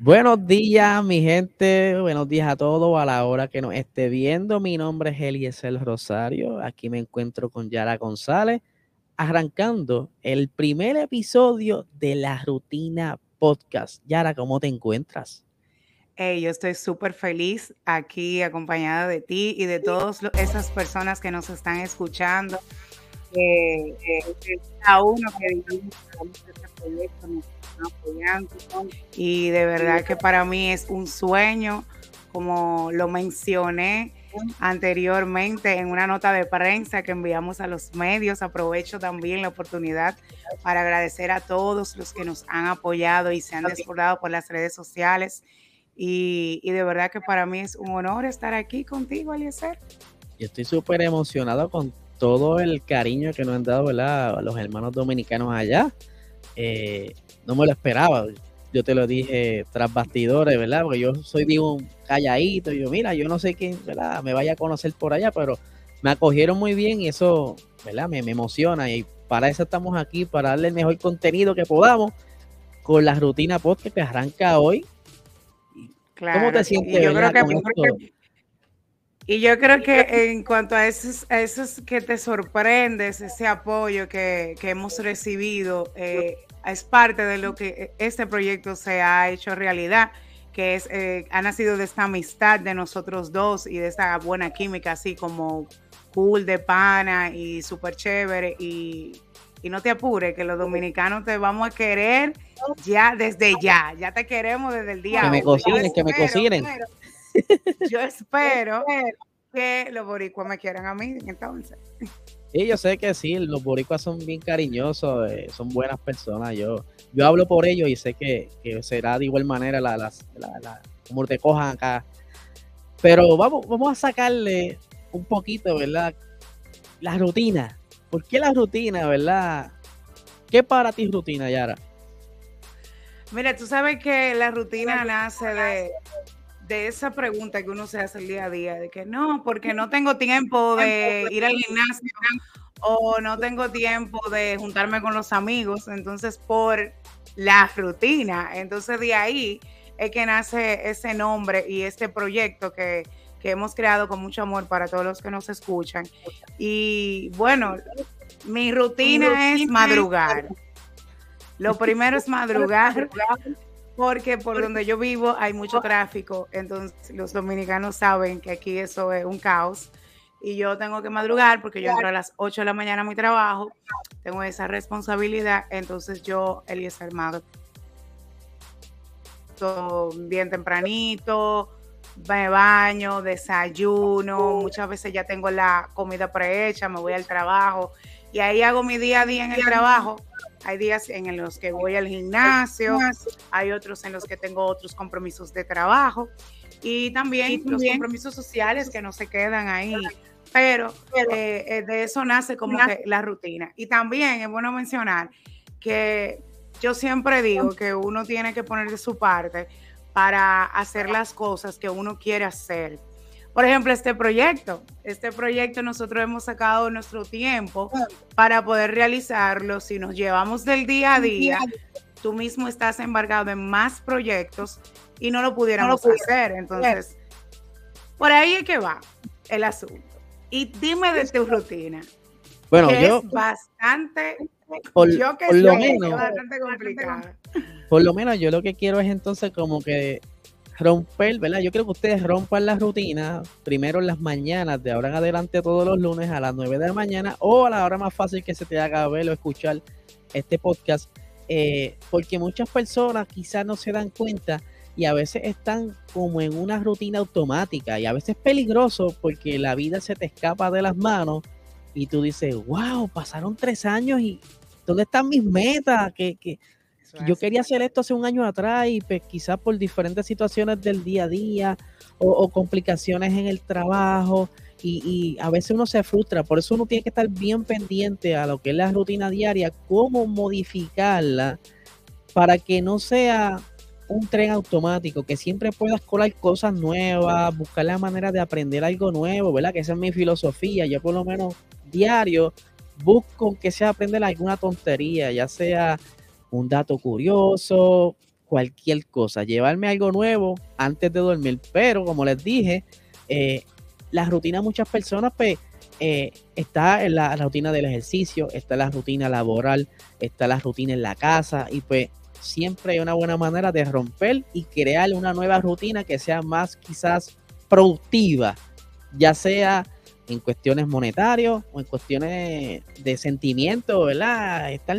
Buenos días, mi gente. Buenos días a todos a la hora que nos esté viendo. Mi nombre es Eliezer Rosario. Aquí me encuentro con Yara González, arrancando el primer episodio de la Rutina Podcast. Yara, ¿cómo te encuentras? Hey, yo estoy súper feliz aquí acompañada de ti y de todas esas personas que nos están escuchando. A uno que este proyecto apoyando. Y de verdad que para mí es un sueño, como lo mencioné anteriormente en una nota de prensa que enviamos a los medios. Aprovecho también la oportunidad para agradecer a todos los que nos han apoyado y se han desbordado por las redes sociales. Y, de verdad que para mí es un honor estar aquí contigo, Eliezer. Yo estoy súper emocionado con todo el cariño que nos han dado ¿verdad? los hermanos dominicanos allá. Eh, no me lo esperaba. Yo te lo dije tras bastidores, ¿verdad? Porque yo soy digo un calladito. yo, mira, yo no sé quién, ¿verdad? Me vaya a conocer por allá, pero me acogieron muy bien y eso, ¿verdad? Me, emociona. Y para eso estamos aquí, para darle el mejor contenido que podamos con la rutina podcast que arranca hoy. ¿Cómo te sientes? yo creo que, y yo creo que en cuanto a esos, esos que te sorprendes, ese apoyo que, hemos recibido, eh, es parte de lo que este proyecto se ha hecho realidad, que es, eh, ha nacido de esta amistad de nosotros dos y de esta buena química, así como cool de pana y súper chévere. Y, no te apures, que los dominicanos te vamos a querer ya desde ya. Ya te queremos desde el día. Que me cocinen, que me cocinen. Yo espero que los boricuas me quieran a mí entonces. Sí, yo sé que sí, los boricuas son bien cariñosos, eh, son buenas personas. Yo, yo hablo por ellos y sé que, será de igual manera la, la, la, como te cojan acá. Pero vamos, vamos a sacarle un poquito, ¿verdad? La rutina. ¿Por qué la rutina, verdad? ¿Qué para ti rutina, Yara? Mira, tú sabes que la rutina nace de, de esa pregunta que uno se hace el día a día, de que no, porque no tengo tiempo de ir al gimnasio o no tengo tiempo de juntarme con los amigos, entonces por la rutina, entonces de ahí es que nace ese nombre y este proyecto que, que hemos creado con mucho amor para todos los que nos escuchan. Y bueno, mi rutina es madrugar. Lo primero es madrugar porque por donde yo vivo hay mucho tráfico, entonces los dominicanos saben que aquí eso es un caos. Y yo tengo que madrugar porque yo entro a las 8 de la mañana a mi trabajo, tengo esa responsabilidad, entonces yo, Elías Armado, bien tempranito, me baño, desayuno, muchas veces ya tengo la comida prehecha, me voy al trabajo y ahí hago mi día a día en el trabajo hay días en los que voy al gimnasio, hay otros en los que tengo otros compromisos de trabajo y también, los compromisos sociales que no se quedan ahí. Pero eh, eh, de eso nace como que la rutina. Y también es bueno mencionar que yo siempre digo que uno tiene que poner de su parte para hacer las cosas que uno quiere hacer por ejemplo, este proyecto. Este proyecto nosotros hemos sacado nuestro tiempo para poder realizarlo. Si nos llevamos del día a día, tú mismo estás embargado en más proyectos y no lo pudiéramos hacer. Entonces, por ahí es que va el asunto. Y dime de tu rutina. Bueno, yo. Es bastante. Por, yo que lo menos, bastante complicada. Por lo menos yo lo que quiero es entonces como que romper, ¿verdad? Yo creo que ustedes rompan la rutina primero en las mañanas, de ahora en adelante todos los lunes a las 9 de la mañana o a la hora más fácil que se te haga ver o escuchar este podcast, eh, porque muchas personas quizás no se dan cuenta y a veces están como en una rutina automática y a veces es peligroso porque la vida se te escapa de las manos y tú dices, wow, pasaron tres años y ¿dónde están mis metas? que, que yo quería hacer esto hace un año atrás y pues, quizás por diferentes situaciones del día a día o, complicaciones en el trabajo y, a veces uno se frustra. Por eso uno tiene que estar bien pendiente a lo que es la rutina diaria, cómo modificarla para que no sea un tren automático, que siempre puedas colar cosas nuevas, buscar la manera de aprender algo nuevo, ¿verdad? Que esa es mi filosofía. Yo por lo menos diario busco que sea aprender alguna tontería, ya sea un dato curioso, cualquier cosa, llevarme algo nuevo antes de dormir. Pero como les dije, eh, la rutina de muchas personas, pues, eh, está en la, rutina del ejercicio, está la rutina laboral, está la rutina en la casa y pues siempre hay una buena manera de romper y crear una nueva rutina que sea más quizás productiva, ya sea en cuestiones monetarias o en cuestiones de sentimiento, ¿verdad? Estar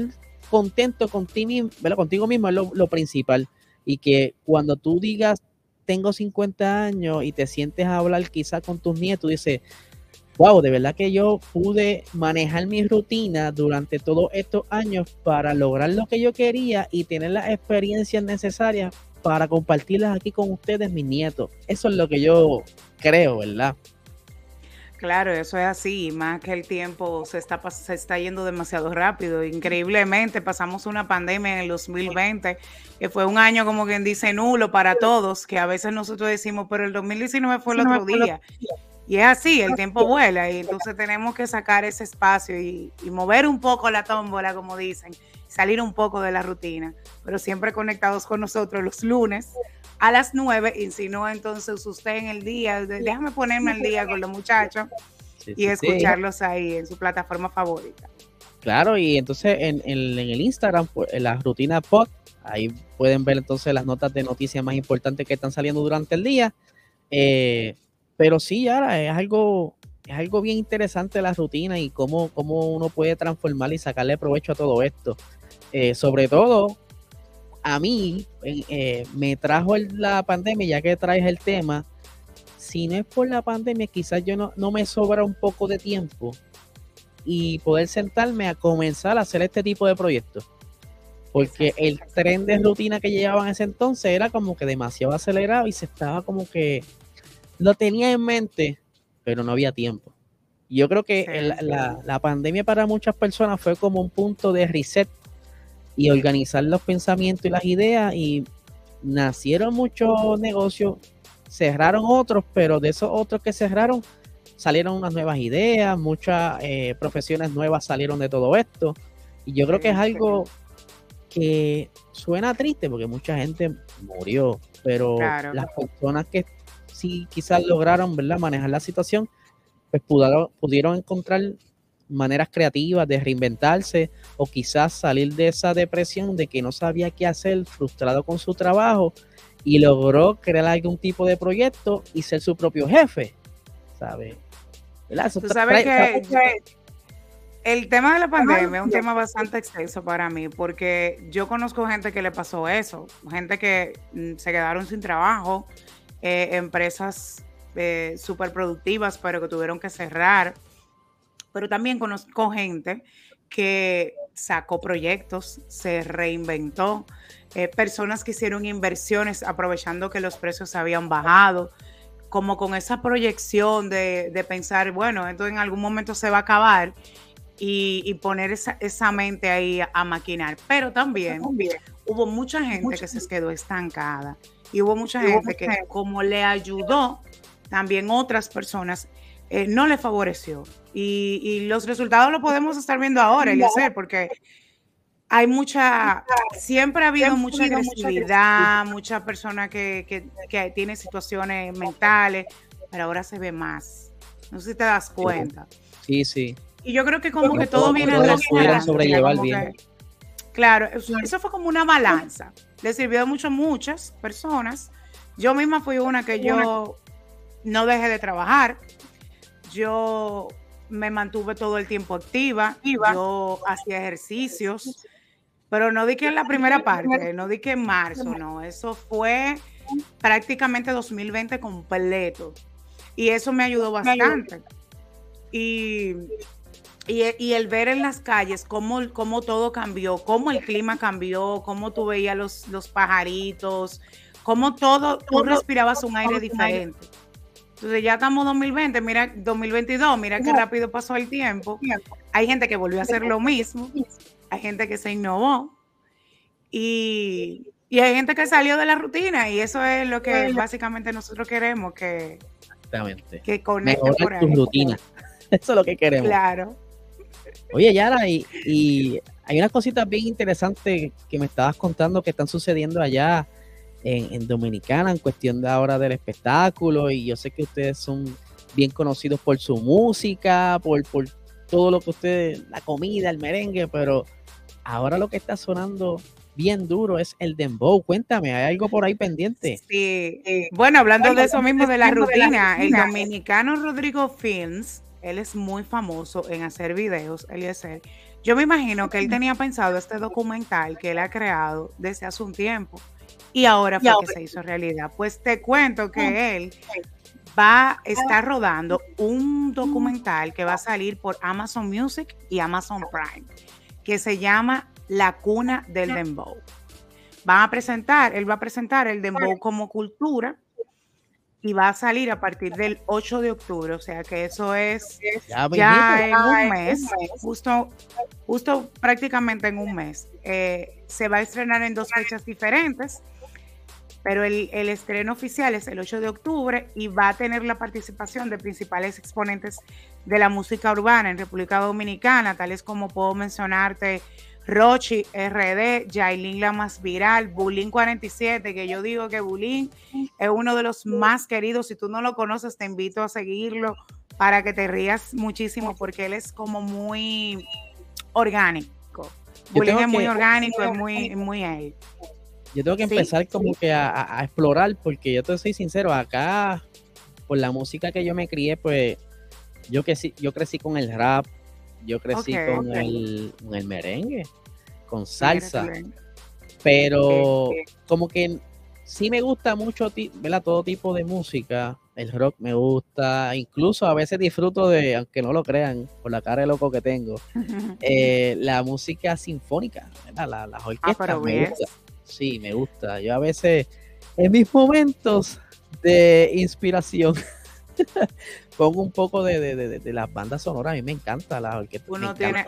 contento contigo, ¿verdad? contigo mismo es lo, lo principal. Y que cuando tú digas, tengo 50 años y te sientes a hablar quizás con tus nietos, dices, wow, de verdad que yo pude manejar mi rutina durante todos estos años para lograr lo que yo quería y tener las experiencias necesarias para compartirlas aquí con ustedes, mis nietos. Eso es lo que yo creo, ¿verdad? Claro, eso es así, más que el tiempo se está, se está yendo demasiado rápido. Increíblemente pasamos una pandemia en el 2020, que fue un año como quien dice nulo para todos, que a veces nosotros decimos, pero el 2019 fue el otro día. Y es así, el tiempo vuela y entonces tenemos que sacar ese espacio y, y mover un poco la tómbola, como dicen, salir un poco de la rutina, pero siempre conectados con nosotros los lunes a las 9 y si no, entonces usted en el día, déjame ponerme al día con los muchachos y escucharlos ahí en su plataforma favorita. Claro, y entonces en, el Instagram, pues, en la rutina pod, ahí pueden ver entonces las notas de noticias más importantes que están saliendo durante el día. Eh, pero sí, ahora es algo, es algo bien interesante la rutina y cómo, cómo uno puede transformar y sacarle provecho a todo esto. Eh, sobre todo a mí eh, me trajo la pandemia, ya que traes el tema, si no es por la pandemia, quizás yo no, no me sobra un poco de tiempo y poder sentarme a comenzar a hacer este tipo de proyectos. Porque el tren de rutina que llevaban en ese entonces era como que demasiado acelerado y se estaba como que lo tenía en mente, pero no había tiempo. Yo creo que la, la pandemia para muchas personas fue como un punto de reset y organizar los pensamientos y las ideas y nacieron muchos negocios, cerraron otros, pero de esos otros que cerraron salieron unas nuevas ideas, muchas eh, profesiones nuevas salieron de todo esto. Y yo creo que es algo que suena triste porque mucha gente murió, pero las personas que sí quizás lograron ¿verdad? manejar la situación, pues pudieron, pudieron encontrar maneras creativas de reinventarse o quizás salir de esa depresión de que no sabía qué hacer, frustrado con su trabajo y logró crear algún tipo de proyecto y ser su propio jefe, ¿sabes? Tú sabes que, el tema de la pandemia es un tema bastante extenso para mí porque yo conozco gente que le pasó eso, gente que mm, se quedaron sin trabajo, eh, empresas eh, súper productivas pero que tuvieron que cerrar pero también conozco gente que sacó proyectos, se reinventó, eh, personas que hicieron inversiones aprovechando que los precios habían bajado, como con esa proyección de, pensar, bueno, esto en algún momento se va a acabar y, poner esa, mente ahí a, maquinar. Pero también, hubo mucha gente que se quedó estancada y hubo mucha gente que como le ayudó, también otras personas eh, no le favoreció. Y, los resultados lo podemos estar viendo ahora, Eliezer, porque hay mucha, siempre ha habido mucha agresividad, mucha persona que, que, tiene situaciones mentales, pero ahora se ve más. No sé si te das cuenta. Sí, sí. Y yo creo que como que todo viene a sobrellevar bien. Claro, eso, fue como una balanza. Le sirvió mucho a muchas personas. Yo misma fui una que yo no dejé de trabajar. Yo me mantuve todo el tiempo activa, yo hacía ejercicios, pero no di que en la primera parte, no di que en marzo, no, eso fue prácticamente 2020 completo y eso me ayudó bastante. Y, y, el ver en las calles cómo, cómo, todo cambió, cómo el clima cambió, cómo tú veías los, los pajaritos, cómo todo, tú respirabas un aire diferente. Entonces ya estamos 2020, mira, 2022, mira qué rápido pasó el tiempo. Hay gente que volvió a hacer lo mismo, hay gente que se innovó y, hay gente que salió de la rutina y eso es lo que básicamente nosotros queremos, que, Exactamente. que conecte por ahí. tu rutina. Eso es lo que queremos. Claro. Oye, Yara, y, y hay unas cositas bien interesantes que me estabas contando que están sucediendo allá en, Dominicana en cuestión de ahora del espectáculo y yo sé que ustedes son bien conocidos por su música, por, por todo lo que ustedes, la comida, el merengue, pero ahora lo que está sonando bien duro es el dembow. Cuéntame, ¿hay algo por ahí pendiente? Sí, bueno, hablando de eso mismo de la rutina, el dominicano Rodrigo Films, él es muy famoso en hacer videos, Eliezer. Yo me imagino que él tenía pensado este documental que él ha creado desde hace un tiempo y ahora fue que se hizo realidad. Pues te cuento que él va a estar rodando un documental que va a salir por Amazon Music y Amazon Prime, que se llama La cuna del dembow. Van a presentar, él va a presentar el dembow como cultura y va a salir a partir del 8 de octubre, o sea que eso es ya, en un mes, justo, justo prácticamente en un mes. Eh, se va a estrenar en dos fechas diferentes pero el, estreno oficial es el 8 de octubre y va a tener la participación de principales exponentes de la música urbana en República Dominicana, tales como puedo mencionarte Rochi, RD, Jailin la más viral, Bulín 47, que yo digo que Bulín es uno de los más queridos. Si tú no lo conoces, te invito a seguirlo para que te rías muchísimo, porque él es como muy orgánico. Bulín es muy orgánico, es muy, muy él. Yo tengo que empezar como que a, explorar, porque yo te soy sincero, acá, por la música que yo me crié, pues yo, que, yo crecí con el rap, yo crecí con, El, merengue, con salsa, pero como que sí me gusta mucho, ¿verdad? Todo tipo de música, el rock me gusta, incluso a veces disfruto de, aunque no lo crean, por la cara de loco que tengo, eh, la música sinfónica, La, las ah, orquestas me gusta. Sí, me gusta. Yo a veces, en mis momentos de inspiración, pongo un poco de, las bandas sonoras. A mí me encanta la orquesta. Uno, tiene,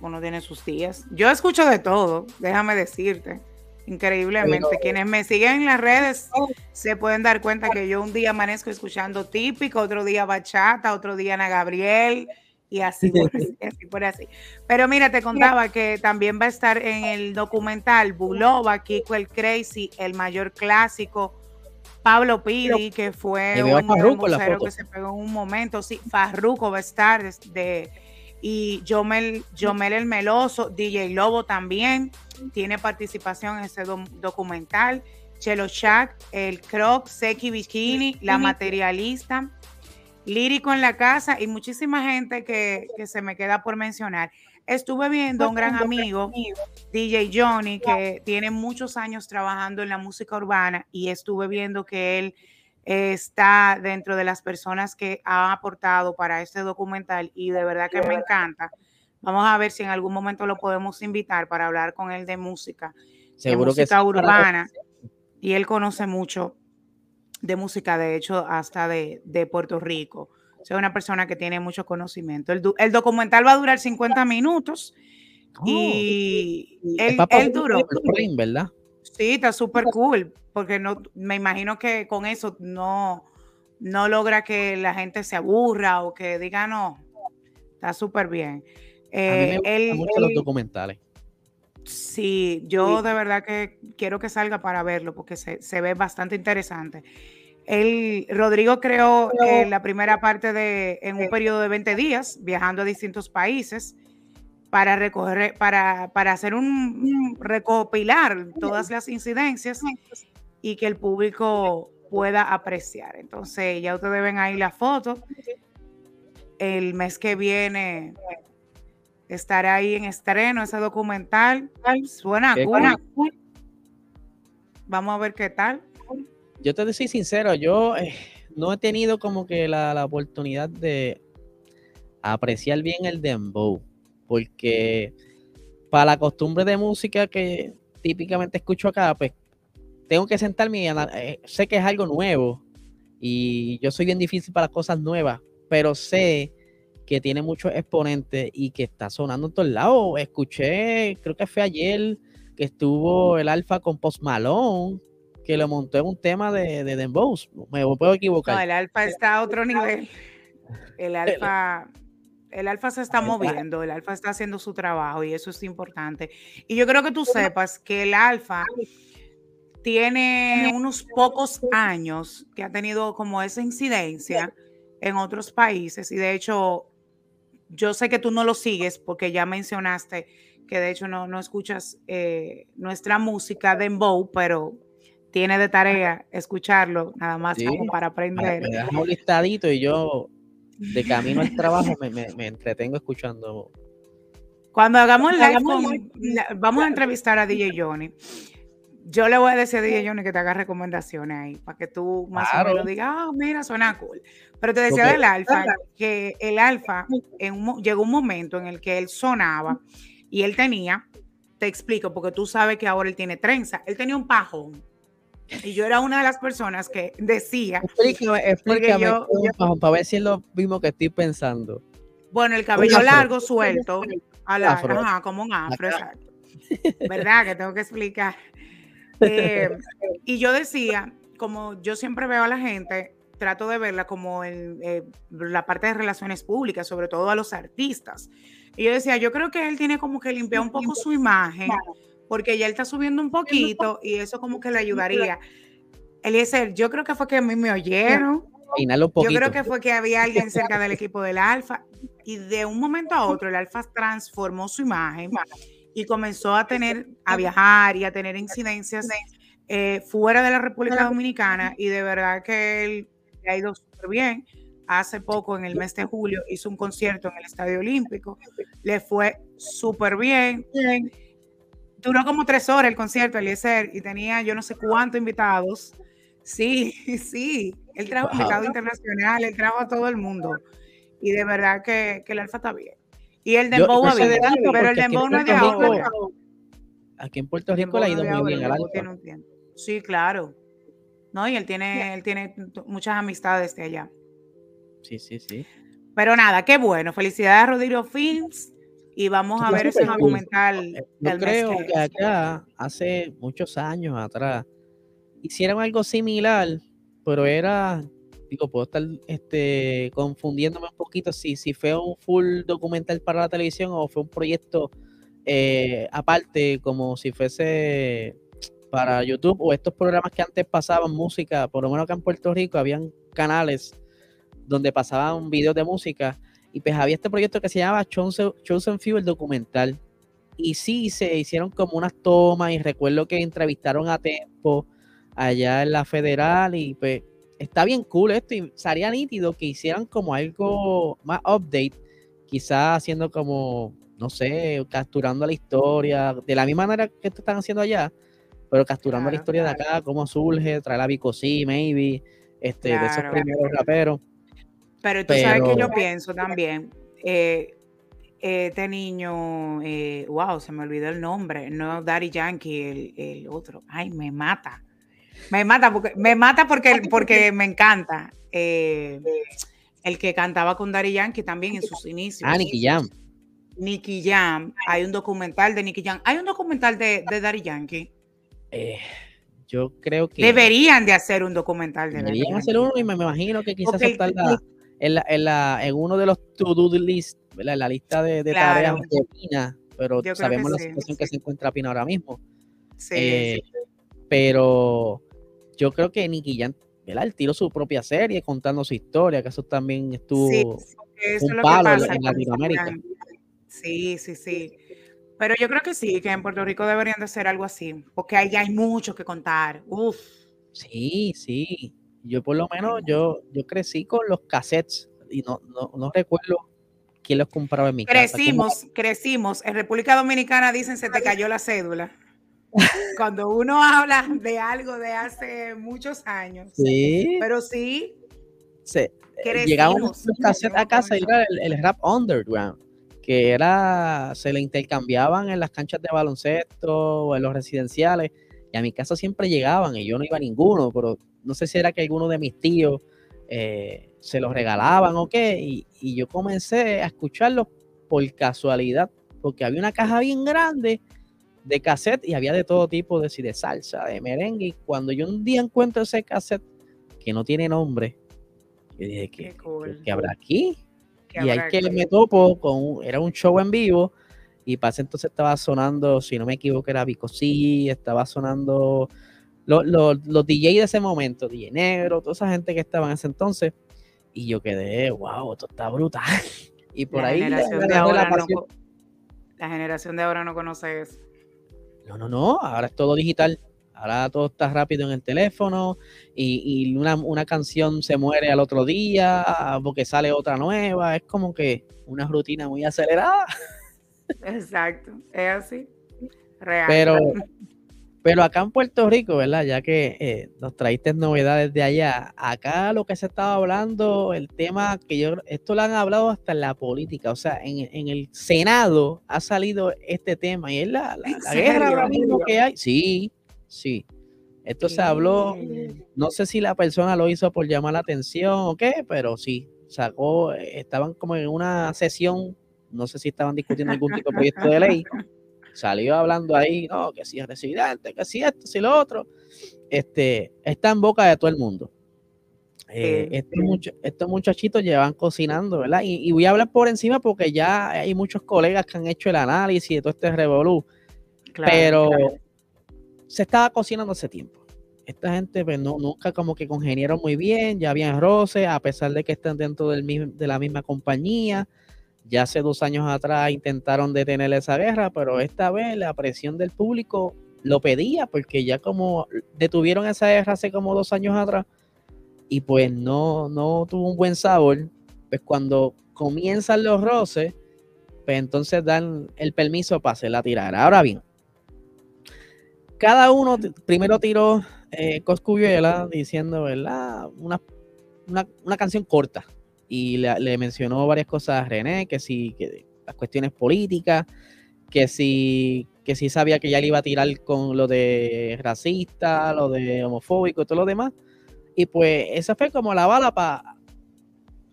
uno tiene sus días. Yo escucho de todo, déjame decirte. Increíblemente. Quienes me siguen en las redes se pueden dar cuenta que yo un día amanezco escuchando típico, otro día bachata, otro día Ana Gabriel, y así por así, por así. Pero mira, te contaba que también va a estar en el documental Bulova, Kiko el Crazy, el mayor clásico, Pablo Pidi, que fue un musero que se pegó en un momento, sí, Farruko va a estar de, y Jomel, Jomel el Meloso, DJ Lobo también tiene participación en ese documental, Chelo Shack, el Croc, Seki Bikini, La Materialista, Lírico en la casa y muchísima gente que, se me queda por mencionar. Estuve viendo a un gran amigo, DJ Johnny, que tiene muchos años trabajando en la música urbana y estuve viendo que él está dentro de las personas que ha aportado para este documental y de verdad que me encanta. Vamos a ver si en algún momento lo podemos invitar para hablar con él de música, Seguro de música urbana. Y él conoce mucho de música, de hecho, hasta de, Puerto Rico. Soy una persona que tiene mucho conocimiento. El, documental va a durar 50 minutos y el él, duró. ¿verdad? Sí, está súper cool, porque no, me imagino que con eso no, no logra que la gente se aburra o que diga no. Está súper bien. Eh, me mucho los documentales. Sí, yo de verdad que quiero que salga para verlo porque se, ve bastante interesante. El, Rodrigo creó eh, la primera parte de, en un periodo de 20 días, viajando a distintos países para recoger, para, para hacer un, recopilar todas las incidencias y que el público pueda apreciar. Entonces, ya ustedes ven ahí la foto. El mes que viene estará ahí en estreno ese documental. Suena cool. Vamos a ver qué tal. Yo te soy sincero, yo eh, no he tenido como que la, oportunidad de apreciar bien el dembow, porque para la costumbre de música que típicamente escucho acá, pues tengo que sentarme y eh, sé que es algo nuevo y yo soy bien difícil para cosas nuevas, pero sé que tiene muchos exponentes y que está sonando en todos lados. Escuché, creo que fue ayer que estuvo el Alfa con Post Malone, que lo montó en un tema de, de Dembow. Me puedo equivocar. No, el Alfa está a otro nivel. El Alfa, el alfa se está moviendo, el alfa está haciendo su trabajo y eso es importante. Y yo creo que tú sepas que el alfa tiene unos pocos años que ha tenido como esa incidencia en otros países y de hecho yo sé que tú no lo sigues porque ya mencionaste que de hecho no, no escuchas eh, nuestra música de Dembow, pero tiene de tarea escucharlo, nada más para aprender. Me dejas un listadito y yo de camino al trabajo me, entretengo escuchando. Cuando hagamos live, vamos a entrevistar a DJ Johnny. Yo le voy a decir a DJ Johnny que te haga recomendaciones ahí, para que tú más o menos digas, ah, mira, suena cool. Pero te decía del alfa, que el alfa en llegó un momento en el que él sonaba y él tenía, te explico, porque tú sabes que ahora él tiene trenza, él tenía un pajón. Y yo era una de las personas que decía. Explícame, explícame yo, pajón, para ver si es lo mismo que estoy pensando. Bueno, el cabello largo, suelto, a la, ajá, como un afro, exacto. ¿Verdad? Que tengo que explicar. Eh, y yo decía, como yo siempre veo a la gente, trato de verla como en eh, la parte de relaciones públicas, sobre todo a los artistas. Y yo decía, yo creo que él tiene como que limpiar un poco su imagen, porque ya él está subiendo un poquito y eso como que le ayudaría. Eliezer, yo creo que fue que a mí me oyeron. Yo creo que fue que había alguien cerca del equipo del Alfa y de un momento a otro el Alfa transformó su imagen y comenzó a tener, a viajar y a tener incidencias eh, fuera de la República Dominicana y de verdad que él ha ido súper bien hace poco, en el mes de julio, hizo un concierto en el Estadio Olímpico. Le fue súper bien. Duró como tres horas el concierto, Eliezer, y tenía yo no sé cuántos invitados. Sí, sí. Él trajo invitados internacionales, él trajo a todo el mundo. Y de verdad que, el Alfa está bien. Y el Dembow bien, pero el Dembow no es de ahora. Aquí en Puerto Rico le ha ido muy bien al Alfa. Sí, claro. No, y él tiene, él tiene muchas amistades de allá. Sí, sí, sí. Pero nada, qué bueno. Felicidades a Rodrigo Films y vamos a ver ese documental. Eh, yo creo que acá, hace muchos años atrás, hicieron algo similar, pero era, digo, puedo estar este, confundiéndome un poquito si, si fue un full documental para la televisión o fue un proyecto eh, aparte, como si fuese para YouTube o estos programas que antes pasaban música, por lo menos acá en Puerto Rico, habían canales donde pasaban videos de música. Y pues había este proyecto que se llamaba Chosen, Chosen Few, el documental. Y sí, se hicieron como unas tomas y recuerdo que entrevistaron a Tempo allá en la federal y pues está bien cool esto y sería nítido que hicieran como algo más update, quizás haciendo como, no sé, capturando la historia, de la misma manera que están haciendo allá, pero capturando la historia de acá, cómo surge, traer a Vico C, maybe, este, de esos primeros raperos. Pero tú sabes que yo pienso también, eh, este niño, eh, wow, se me olvidó el nombre, no Daddy Yankee, el, otro, ay, me mata. Me mata porque me mata porque, porque me encanta. Eh, el que cantaba con Daddy Yankee también en sus inicios. Ah, Nicky Jam. Nicky Jam. Hay un documental de Nicky Jam. Hay un documental de, de Daddy Yankee. Yo creo que. Deberían de hacer un documental de Deberían hacer uno y me, imagino que quizás la, en, la, en, la, en uno de los to-do list, en la lista de, tareas de Pina, pero sabemos la situación que se encuentra Pina ahora mismo. Eh, sí, Pero yo creo que Nicky Jan, ¿verdad? Él tiró su propia serie contando su historia, que eso también estuvo un palo en Latinoamérica. Sí, sí, sí. Pero yo creo que sí, que en Puerto Rico deberían de hacer algo así, porque ahí hay mucho que contar. Uf. Sí, sí. Yo por lo menos, yo, yo crecí con los cassettes y no, no, no recuerdo quién los compraba en mi casa. Crecimos, crecimos. En República Dominicana dicen se te cayó la cédula. Cuando uno habla de algo de hace muchos años. Sí. Pero sí. sí. Llegábamos los cassettes a casa y era el, rap underground que era, se le intercambiaban en las canchas de baloncesto o en los residenciales, y a mi casa siempre llegaban y yo no iba a ninguno, pero no sé si era que alguno de mis tíos eh, se los regalaban o qué, y, yo comencé a escucharlos por casualidad, porque había una caja bien grande de cassette y había de todo tipo de, de salsa, de merengue, y cuando yo un día encuentro ese cassette que no tiene nombre, yo dije, ¿qué, habrá aquí? Y ahí que me topo con, era un show en vivo y para ese entonces estaba sonando, si no me equivoco, era Vico estaba sonando los, los, los DJ de ese momento, DJ Negro, toda esa gente que estaba en ese entonces. Y yo quedé, wow, esto está brutal. Y por ahí generación de ahora no, la generación de ahora no conoce eso. No, no, no, ahora es todo digital. Ahora todo está rápido en el teléfono y, una, una, canción se muere al otro día porque sale otra nueva. Es como que una rutina muy acelerada. Exacto, es así. Real. Pero, pero acá en Puerto Rico, ¿verdad? Ya que eh, nos traíste novedades de allá, acá lo que se estaba hablando, el tema que yo, esto lo han hablado hasta en la política, o sea, en, el Senado ha salido este tema y es la, guerra ahora mismo que hay. Sí, sí. Esto se habló, no sé si la persona lo hizo por llamar la atención o qué, pero sí, sacó, estaban como en una sesión, no sé si estaban discutiendo algún tipo de proyecto de ley salió hablando ahí, no, que si es residente, que si esto, si lo otro, este, está en boca de todo el mundo. Eh, estos, muchachitos llevan cocinando, ¿verdad? Y, voy a hablar por encima porque ya hay muchos colegas que han hecho el análisis de todo este revolú. pero se estaba cocinando hace tiempo. Esta gente pues, no, nunca como que congenieron muy bien, ya habían roces, a pesar de que están dentro de la misma compañía. Ya hace dos años atrás intentaron detener esa guerra, pero esta vez la presión del público lo pedía, porque ya como detuvieron esa guerra hace como dos años atrás, y pues no, no tuvo un buen sabor, pues cuando comienzan los roces, pues entonces dan el permiso para hacer la tirada. Ahora bien, cada uno primero tiró eh, Coscuyuela diciendo, ¿verdad? Una, una, una canción corta, y le, mencionó varias cosas a René, que si que las cuestiones políticas, que si, que si sabía que ya le iba a tirar con lo de racista, lo de homofóbico y todo lo demás. Y pues esa fue como la bala para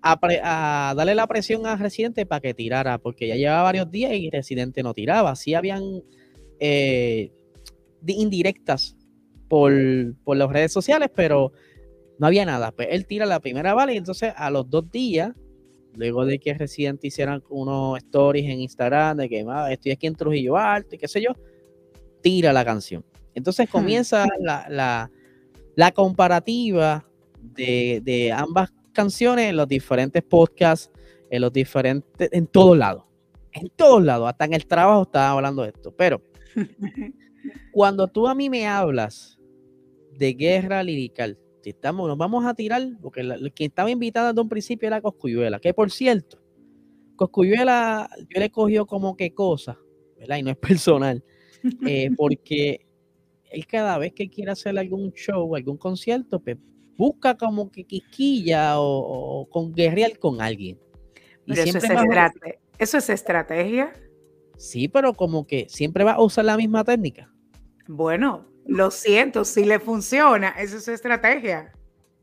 a, darle la presión a Residente para que tirara, porque ya llevaba varios días y Residente no tiraba. Sí habían eh, indirectas por, por las redes sociales, pero no había nada. Pues él tira la primera bala y entonces a los dos días, luego de que Resident hicieran unos stories en Instagram de que ah, estoy aquí en Trujillo Alto y qué sé yo, tira la canción. Entonces hmm. comienza la, comparativa de, ambas canciones en los diferentes podcasts, en los diferentes, en todos lados. En todos lados, hasta en el trabajo estaba hablando de esto. Pero cuando tú a mí me hablas de guerra lirical, estamos, nos vamos a tirar, porque el quien estaba invitada desde un principio era Coscuyuela, que por cierto, Coscuyuela yo le cogió como que cosa, ¿verdad? Y no es personal, eh, porque él cada vez que quiere hacer algún show, algún concierto, pues busca como que quisquilla o, con guerrear con alguien. eso, es eso es estrategia. Sí, pero como que siempre va a usar la misma técnica. Bueno, lo siento, si le funciona, esa es su estrategia.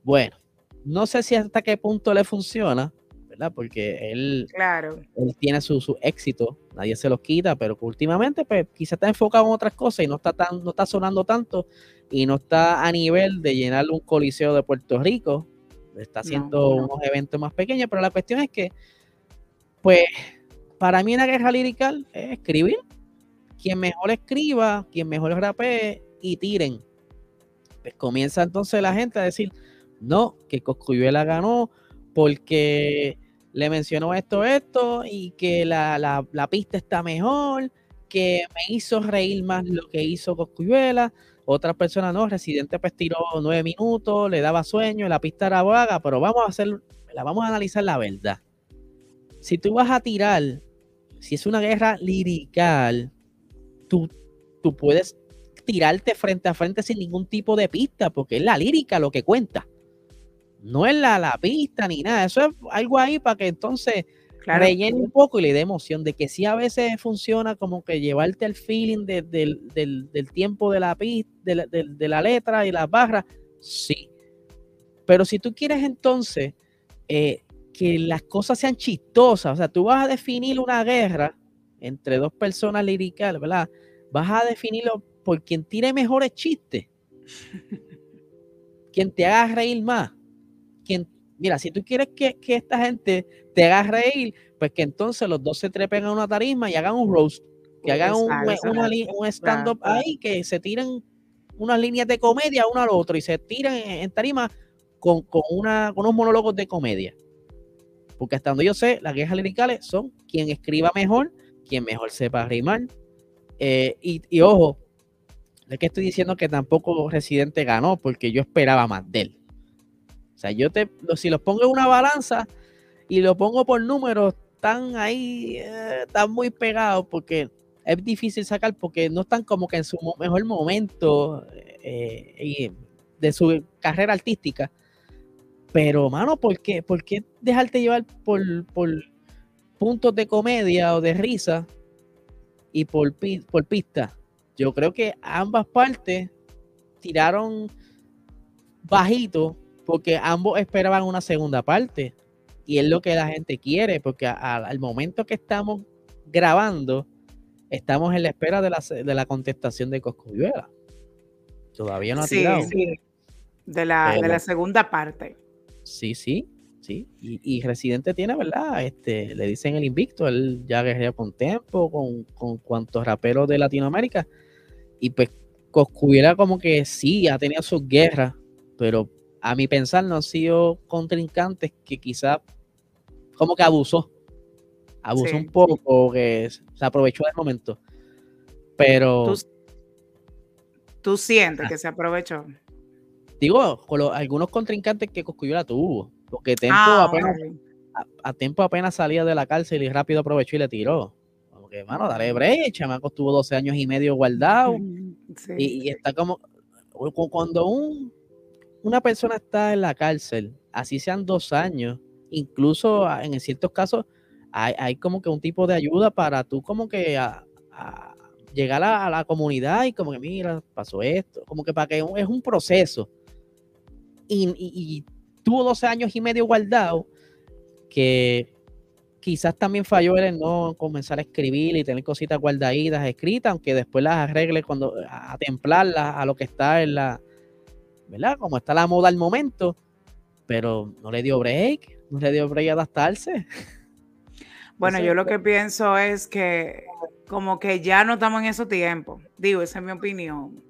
Bueno, no sé si hasta qué punto le funciona, ¿verdad? Porque él, claro. él tiene su, su éxito, nadie se los quita, pero últimamente pues quizá está enfocado en otras cosas y no está tan, no está sonando tanto y no está a nivel de llenar un coliseo de Puerto Rico, está haciendo unos eventos más pequeños, pero la cuestión es que, pues, para mí una guerra lirical es escribir. Quien mejor escriba, quien mejor rapee, y tiren. Pues comienza entonces la gente a decir, no, que Coscuyuela ganó porque le mencionó esto, esto, y que la, pista está mejor, que me hizo reír más lo que hizo Coscuyuela. Otra persona no, Residente pues tiró nueve minutos, le daba sueño, la pista era vaga, pero vamos a hacer, la vamos a analizar la verdad. Si tú vas a tirar, si es una guerra lirical, tú, tú puedes tirarte frente a frente sin ningún tipo de pista, porque es la lírica lo que cuenta. No es la, la pista ni nada. Eso es algo ahí para que entonces rellene un poco y le dé emoción. De que sí a veces funciona como que llevarte el feeling del, tiempo de la pista, de, la letra y las barras. Sí. Pero si tú quieres entonces eh, que las cosas sean chistosas, o sea, tú vas a definir una guerra entre dos personas líricas, ¿verdad? Vas a definirlo por quien tire mejores chistes, quien te haga reír más, quien mira, si tú quieres que, esta gente te haga reír, pues que entonces los dos se trepen a una tarima y hagan un roast, que hagan un, un stand-up ahí, que se tiren unas líneas de comedia uno al otro y se tiran en, tarima con, con, una, con unos monólogos de comedia. Porque hasta donde yo sé, las guerras liricales son quien escriba mejor, quien mejor sepa rimar. Eh, y, ojo, es que estoy diciendo que tampoco Residente ganó, porque yo esperaba más de él. O sea, yo te, si los pongo en una balanza y lo pongo por números, están ahí, eh, están muy pegados, porque es difícil sacar, porque no están como que en su mejor momento eh, de su carrera artística. Pero, mano, ¿por qué, ¿Por qué dejarte llevar por, por puntos de comedia o de risa y por, por pista? Yo creo que ambas partes tiraron bajito porque ambos esperaban una segunda parte. Y es lo que la gente quiere, porque al momento que estamos grabando, estamos en la espera de la, de la contestación de Coscuyuela. Todavía no ha tirado. Sí, de la, de la segunda parte. Sí, sí, sí. Y, Residente tiene, ¿verdad? Este, le dicen el invicto, él ya guerrea con tiempo, con, con cuantos raperos de Latinoamérica. Y pues Coscubiera como que sí, ha tenido sus guerras, pero a mi pensar no han sido contrincantes que quizá como que abusó. Abusó un poco, que se aprovechó del momento. Pero... ¿Tú, sientes que se aprovechó? Digo, con algunos contrincantes que Coscuyola tuvo. Porque Tempo ah, apenas, a, Tempo apenas salía de la cárcel y rápido aprovechó y le tiró. Como que, mano, dale brecha, chamaco estuvo 12 años y medio guardado. Y, está como, cuando un, una persona está en la cárcel, así sean dos años, incluso en ciertos casos hay, como que un tipo de ayuda para tú como que a, llegar a, la comunidad y como que mira, pasó esto, como que para que es un proceso. Y, tuvo 12 años y medio guardado, que quizás también falló él en no comenzar a escribir y tener cositas guardaditas escritas, aunque después las arregle cuando a templarlas a lo que está en la, ¿verdad? Como está la moda al momento, pero no le dio break, no le dio break a adaptarse. Bueno, yo lo que pienso es que como que ya no estamos en esos tiempos. Digo, esa es mi opinión.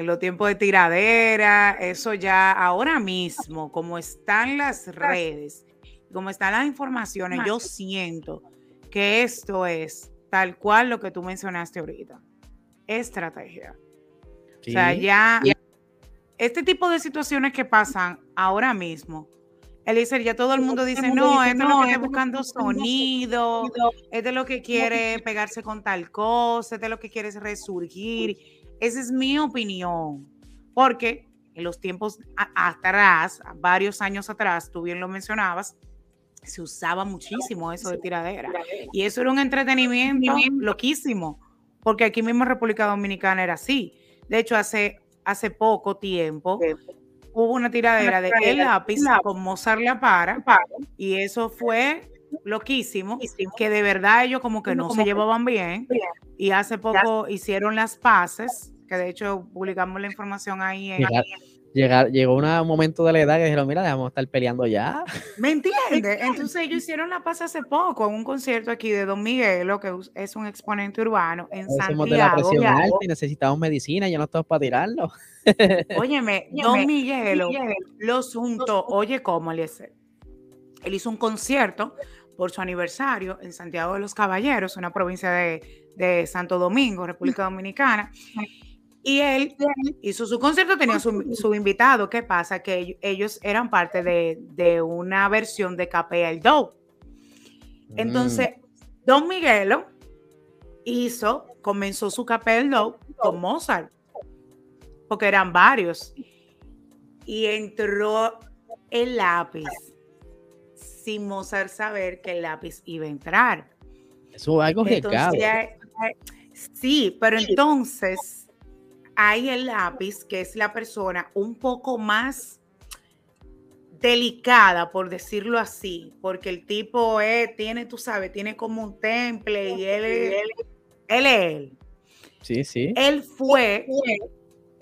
En los tiempos de tiradera, eso ya ahora mismo, como están las redes, como están las informaciones, yo siento que esto es tal cual lo que tú mencionaste ahorita. Estrategia. O sea, ya este tipo de situaciones que pasan ahora mismo, Eliezer, ya todo el mundo dice, no, esto es lo que está buscando sonido, este es lo que quiere pegarse con tal cosa, este es lo que quiere resurgir. Esa es mi opinión, porque en los tiempos atrás, varios años atrás, tú bien lo mencionabas, se usaba muchísimo eso de tiradera. Y eso era un entretenimiento loquísimo, porque aquí mismo en República Dominicana era así. De hecho, hace, hace poco tiempo hubo una tiradera de el lápiz con Mozart La Para, y eso fue loquísimo, que de verdad ellos como que no se llevaban bien, y hace poco hicieron las paces, que de hecho publicamos la información ahí en... llegó un momento de la edad que dijeron, mira, debemos estar peleando ya. ¿Me entiendes? Entonces ellos hicieron la paz hace poco en un concierto aquí de Don Miguelo, que es un exponente urbano en Santiago. de la presión alta y necesitamos medicina, ya no estamos para tirarlo. Óyeme, Don Miguelo los juntó, oye, ¿cómo le Él hizo un concierto por su aniversario en Santiago de los Caballeros, una provincia de, de Santo Domingo, República Dominicana. Y él hizo su concierto, tenía su, invitado. ¿Qué pasa? Que ellos eran parte de, una versión de Capea el Do. Entonces, mm. Don Miguelo hizo, comenzó su Capea el Do con Mozart, porque eran varios. Y entró el lápiz sin Mozart saber que el lápiz iba a entrar. Eso es algo Sí, pero entonces hay el lápiz, que es la persona un poco más delicada, por decirlo así, porque el tipo tiene, tú sabes, tiene como un temple y él, él, él, él, Sí, sí. Él fue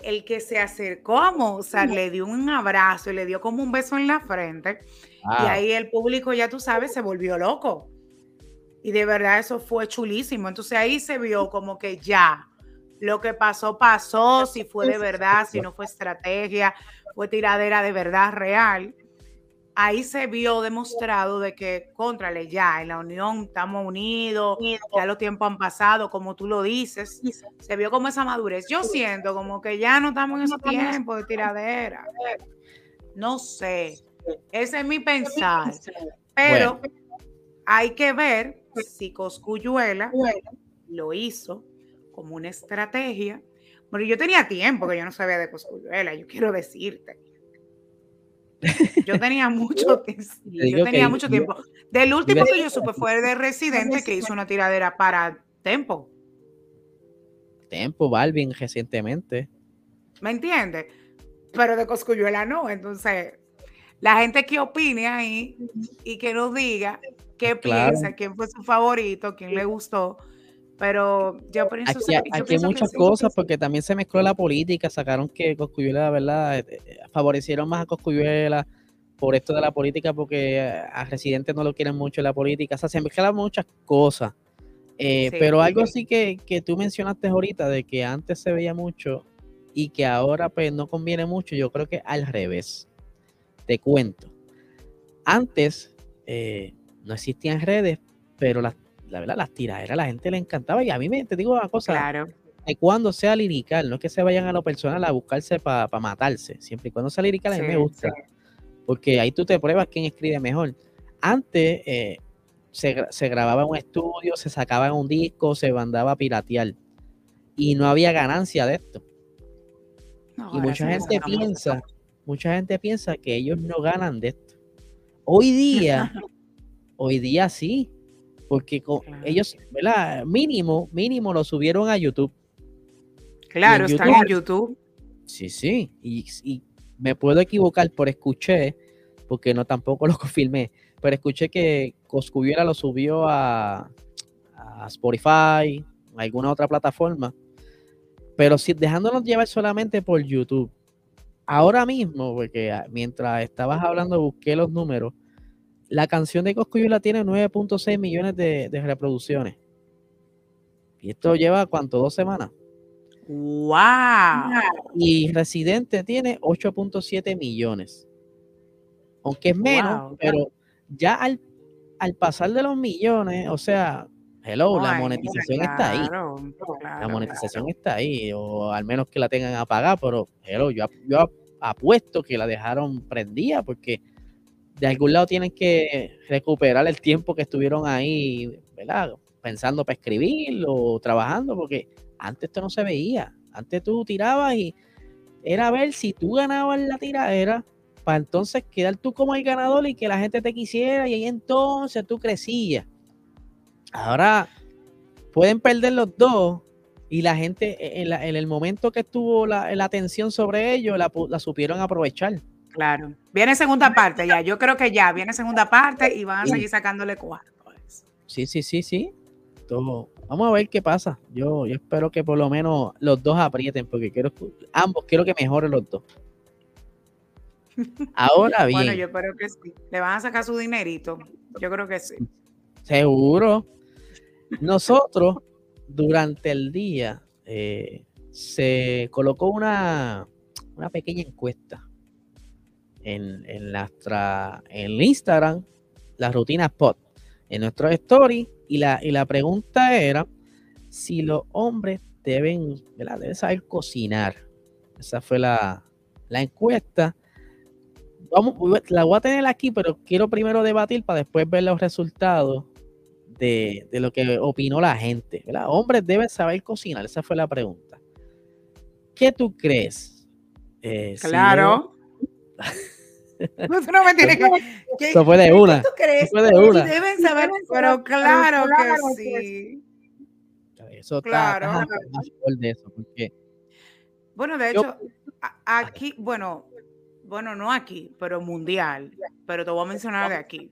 el que se acercó a Mozart le dio un abrazo y le dio como un beso en la frente. Y ah. ahí el público, ya tú sabes, se volvió loco. Y de verdad eso fue chulísimo. Entonces ahí se vio como que ya, lo que pasó, pasó, si fue de verdad, si no fue estrategia, fue tiradera de verdad real ahí se vio demostrado de que, contrale, ya en la unión estamos unidos, ya los tiempos han pasado, como tú lo dices, se vio como esa madurez. Yo siento como que ya no estamos en ese tiempo de tiradera. No sé, ese es mi pensar, pero hay que ver si Coscuyuela lo hizo como una estrategia. Bueno, yo tenía tiempo que yo no sabía de Coscuyuela, yo quiero decirte yo tenía mucho, yo tenía mucho tiempo. Del último que yo supe fue de Residente que hizo una tiradera para Tempo. Tempo, Balvin, recientemente. ¿Me entiendes? Pero de Coscuyuela no. Entonces, la gente que opine ahí y que nos diga qué piensa, quién fue su favorito, quién le gustó pero yo por eso aquí, aquí hay muchas cosas porque también se mezcló la política, sacaron que Coscuyuela, ¿verdad? Eh, eh, favorecieron más a Coscuyuela por esto de la política porque a residentes no lo quieren mucho en la política, o sea, se mezclan muchas cosas. Eh, pero algo sí que, que, tú mencionaste ahorita de que antes se veía mucho y que ahora pues no conviene mucho, yo creo que al revés. Te cuento. Antes no existían redes, pero las la verdad, las tiraderas a la gente le encantaba. Y a mí me, te digo una cosa, claro. cuando sea lirical, no es que se vayan a lo personal a buscarse para matarse, siempre y cuando sea lirical a mí me gusta. Porque ahí tú te pruebas quién escribe mejor. Antes eh, se, grababa en un estudio, se sacaba en un disco, se mandaba a piratear. Y no había ganancia de esto. y mucha gente piensa, mucha gente piensa que ellos no ganan de esto. Hoy día, hoy día sí, porque ellos, ¿verdad? Mínimo, mínimo lo subieron a YouTube. Claro, está en YouTube. Sí, sí, y, me puedo equivocar por escuché, porque no tampoco lo confirmé, pero escuché que Coscubiera lo subió a, Spotify, a alguna otra plataforma, pero si dejándonos llevar solamente por YouTube. Ahora mismo, porque mientras estabas hablando busqué los números, la canción de Coscuyuela tiene 9.6 millones de, reproducciones. Y esto lleva cuánto, dos semanas. ¡Wow! Y Residente tiene 8.7 millones. Aunque es menos, pero ya al, pasar de los millones, o sea, hello, la monetización está ahí. la monetización está ahí, o al menos que la tengan apagada, pero hello, yo, yo apuesto que la dejaron prendida porque de algún lado tienen que recuperar el tiempo que estuvieron ahí, ¿verdad? Pensando para escribir o trabajando, porque antes esto no se veía. Antes tú tirabas y era ver si tú ganabas la tiradera para entonces quedar tú como el ganador y que la gente te quisiera y ahí entonces tú crecías. Ahora pueden perder los dos y la gente en, el momento que estuvo la, atención sobre ellos la supieron aprovechar. Claro. Viene segunda parte ya. Yo creo que ya viene segunda parte y van a seguir sacándole cuatro. Sí, sí, sí, sí. Todo. Vamos a ver qué pasa. Yo, yo espero que por lo menos los dos aprieten, porque quiero ambos quiero que mejoren los dos. Ahora bien. Bueno, yo espero que sí. Le van a sacar su dinerito. Yo creo que sí. Seguro. Nosotros, durante el día, eh, se colocó una, una pequeña encuesta en, en, nuestra, en Instagram, las rutinas pod, en nuestro story, y la, y la pregunta era si los hombres deben, deben saber cocinar. Esa fue la, la encuesta. Vamos, la voy a tener aquí, pero quiero primero debatir para después ver los resultados de, de lo que opinó la gente. ¿verdad? Hombres deben saber cocinar, esa fue la pregunta. ¿Qué tú crees? Eh, claro. No, no me tienes que. Eso fue de una. ¿Tú crees? fue de una. Deben saber, pero claro, que sí. Eso claro. de eso, porque. Bueno, de hecho, aquí, bueno, bueno, no aquí, pero mundial, pero te voy a mencionar de aquí.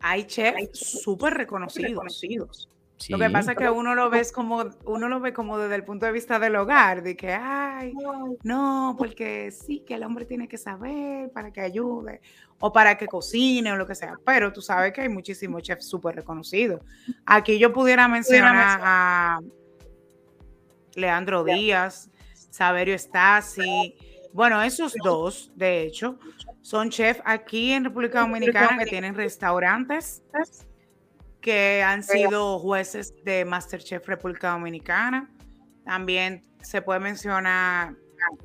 Hay chefs súper reconocidos. Lo que pasa es que uno lo ve como, uno lo ve como desde el punto de vista del hogar, de que, ay, no, porque sí, que el hombre tiene que saber para que ayude, o para que cocine, o lo que sea. Pero tú sabes que hay muchísimos chefs súper reconocidos. Aquí yo pudiera mencionar a Leandro Díaz, Saberio Stasi. Bueno, esos dos, de hecho, son chefs aquí en República Dominicana que tienen restaurantes que han sido jueces de Masterchef República Dominicana. También se puede mencionar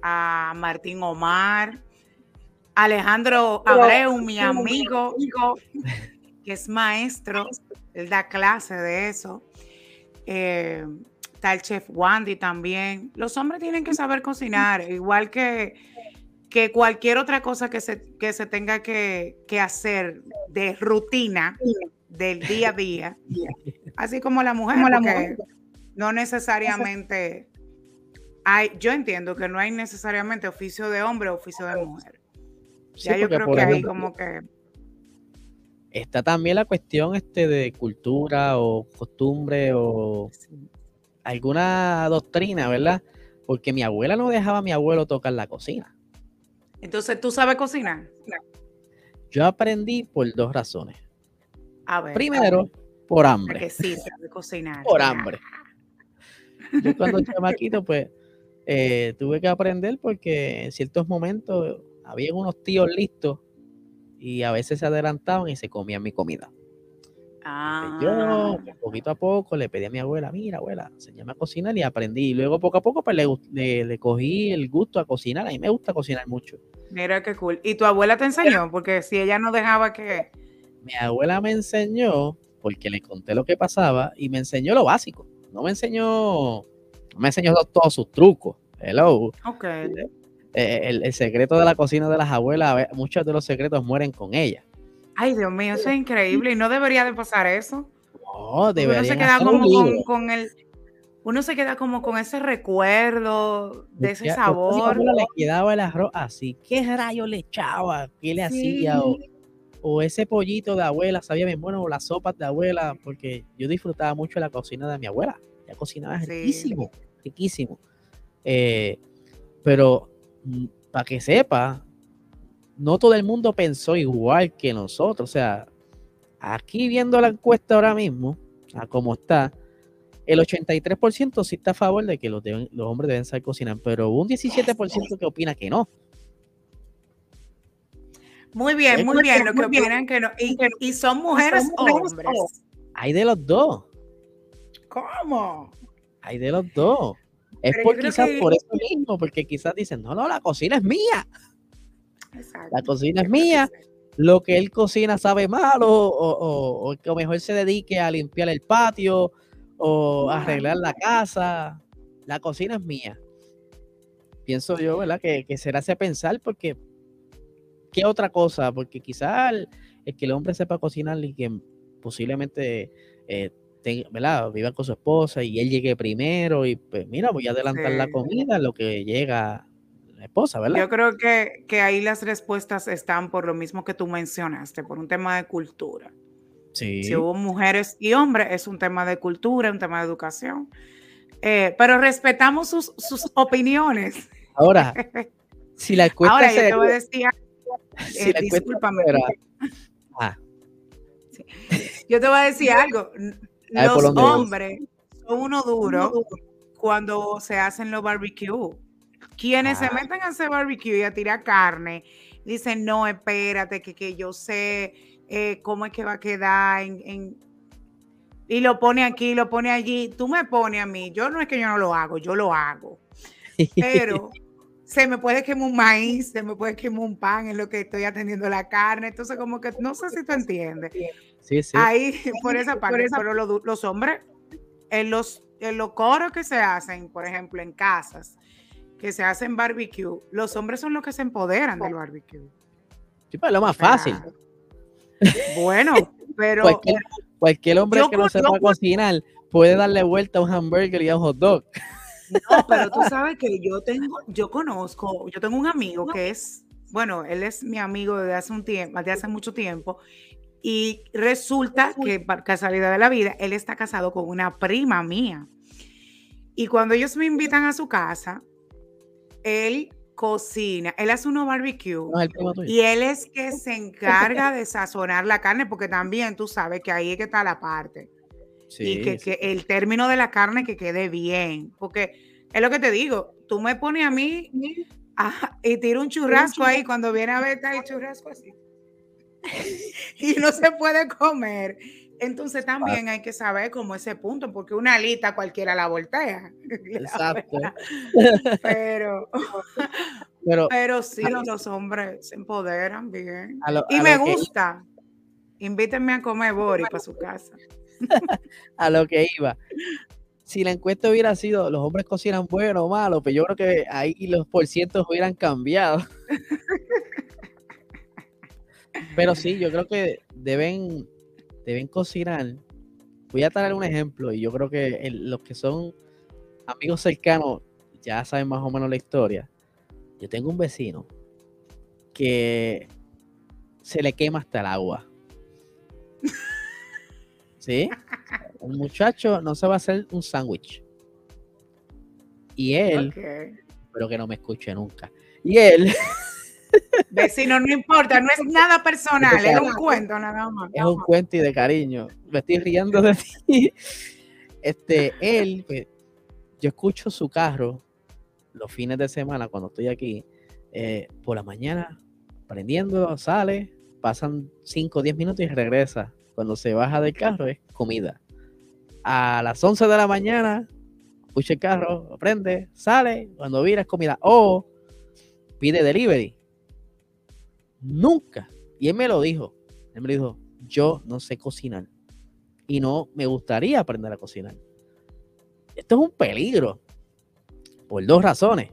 a Martín Omar, Alejandro Abreu, mi amigo, que es maestro, él da clase de eso. Eh, está el chef Wandy también. Los hombres tienen que saber cocinar, igual que, que cualquier otra cosa que se, que se tenga que, que hacer de rutina del día a día, así como la mujer, no necesariamente hay, yo entiendo que no hay necesariamente oficio de hombre o oficio de mujer. ya yo creo que hay como que está también la cuestión este de cultura o costumbre o alguna doctrina, ¿verdad? Porque mi abuela no dejaba a mi abuelo tocar la cocina. Entonces, ¿tú sabes cocinar? Yo aprendí por dos razones. Primero, por hambre. Que sí, cocinar. por hambre. Yo cuando chamaquito, pues, eh, tuve que aprender porque en ciertos momentos había unos tíos listos y a veces se adelantaban y se comían mi comida. Pues yo, ah. poquito a poco, le pedí a mi abuela, mira, abuela, enséñame a cocinar y aprendí. Y luego, poco a poco, pues le, le, cogí el gusto a cocinar. A mí me gusta cocinar mucho. Mira qué cool. ¿Y tu abuela te enseñó? Porque si ella no dejaba que mi abuela me enseñó, porque le conté lo que pasaba, y me enseñó lo básico. No me enseñó, no me enseñó todos sus trucos. Hello. Ok. Eh, el, secreto de la cocina de las abuelas, muchos de los secretos mueren con ella. Ay, Dios mío, eso es increíble y no debería de pasar eso. No, debería. Uno se queda como con, el, uno se queda como con ese recuerdo de ese sabor. le quedaba el arroz así, ¿qué rayo le echaba? ¿Qué le hacía? o ese pollito de abuela sabía bien bueno, o las sopas de abuela, porque yo disfrutaba mucho la cocina de mi abuela. Ella cocinaba riquísimo, riquísimo. Eh, pero mm, para que sepa, no todo el mundo pensó igual que nosotros. O sea, aquí viendo la encuesta ahora mismo, a cómo está, el 83% sí está a favor de que los, los hombres deben saber cocinar, pero un 17% que opina que no. Muy bien, muy bien, lo que opinan que no. Y, son mujeres o hombres. Hay de los dos. ¿Cómo? Hay de los dos. Es por quizás por eso mismo, porque quizás dicen, no, no, la cocina es mía. Exacto. La cocina es mía. Lo que él cocina sabe mal, o, o, o, mejor se dedique a limpiar el patio o arreglar la casa. La cocina es mía. Pienso yo, ¿verdad? Que, que será hace pensar porque ¿qué otra cosa? Porque quizás el, que el hombre sepa cocinar y que posiblemente eh, viva con su esposa y él llegue primero y pues mira, voy a adelantar la comida, lo que llega la esposa, ¿verdad? Yo creo que, que ahí las respuestas están por lo mismo que tú mencionaste, por un tema de cultura. Sí. Si hubo mujeres y hombres, es un tema de cultura, un tema de educación. Eh, pero respetamos sus, sus opiniones. Ahora, si la encuesta Ahora, yo te voy a decir eh, discúlpame. Ah. Yo te voy a decir algo. Los hombres son uno duro cuando se hacen los barbecue. Quienes se ah. meten a hacer barbecue y a tirar carne, dicen, no, espérate, que, que yo sé eh, cómo es que va a quedar en, y lo pone aquí, lo pone allí. Tú me pones a mí. Yo no es que yo no lo hago, yo lo hago. Pero se me puede quemar un maíz, se me puede quemar un pan en lo que estoy atendiendo la carne. Entonces, como que no sé si tú entiendes. Sí, sí. Ahí, por esa parte, pero los, hombres, en los, en los coros que se hacen, por ejemplo, en casas, que se hacen barbecue, los hombres son los que se empoderan del barbecue. Sí, pues lo más fácil. Bueno, pero. Cualquier, hombre que no sepa cocinar puede darle vuelta a un hamburger y a un hot dog. No, pero tú sabes que yo tengo, yo conozco, yo tengo un amigo que es, bueno, él es mi amigo desde hace un tiempo, desde hace mucho tiempo, Y resulta que, por casualidad de la vida, él está casado con una prima mía. Y cuando ellos me invitan a su casa, él cocina, él hace uno barbecue y él es que se encarga de sazonar la carne, porque también tú sabes que ahí es que está la parte. Y que, el término de la carne que quede bien, porque es lo que te digo, tú me pones a mí y tiro un churrasco ahí cuando viene a ver está el churrasco así. y no se puede comer. Entonces también hay que saber cómo ese punto, porque una alita cualquiera la voltea. Exacto. pero, pero, sí, los hombres se empoderan bien. y me gusta. Invítenme a comer Bori para su casa. a lo que iba. Si la encuesta hubiera sido los hombres cocinan bueno o malo, pues yo creo que ahí los porcientos hubieran cambiado. Pero sí, yo creo que deben deben cocinar. Voy a traer un ejemplo y yo creo que los que son amigos cercanos ya saben más o menos la historia. Yo tengo un vecino que se le quema hasta el agua. ¿Sí? Un muchacho no se va a hacer un sándwich. Y él, pero que no me escuche nunca. Y él Vecino, no importa, no es nada personal, es un cuento nada más. Es un cuento y de cariño. Me estoy riendo de ti. Este, él, pues, yo escucho su carro los fines de semana cuando estoy aquí, eh, por la mañana, prendiendo, sale, pasan 5 o 10 minutos y regresa. Cuando se baja del carro es comida. A las 11 de la mañana, escucha el carro, prende, sale, cuando vira es comida. O pide delivery Nunca. Y él me lo dijo. Él me dijo, yo no sé cocinar. Y no me gustaría aprender a cocinar. Esto es un peligro. Por dos razones.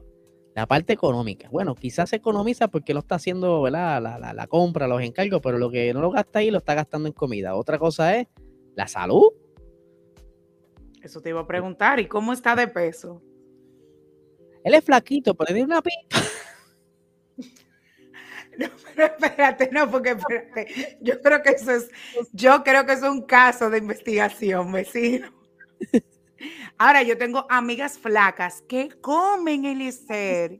La parte económica. Bueno, quizás se economiza porque lo está haciendo La, la, compra, los encargos, pero lo que no lo gasta ahí lo está gastando en comida. Otra cosa es la salud. Eso te iba a preguntar. ¿Y cómo está de peso? Él es flaquito, pero tiene una pipa. No, pero espérate, no, porque espérate. Yo creo que eso es, yo creo que es un caso de investigación, vecino. Ahora, yo tengo amigas flacas que comen el ser.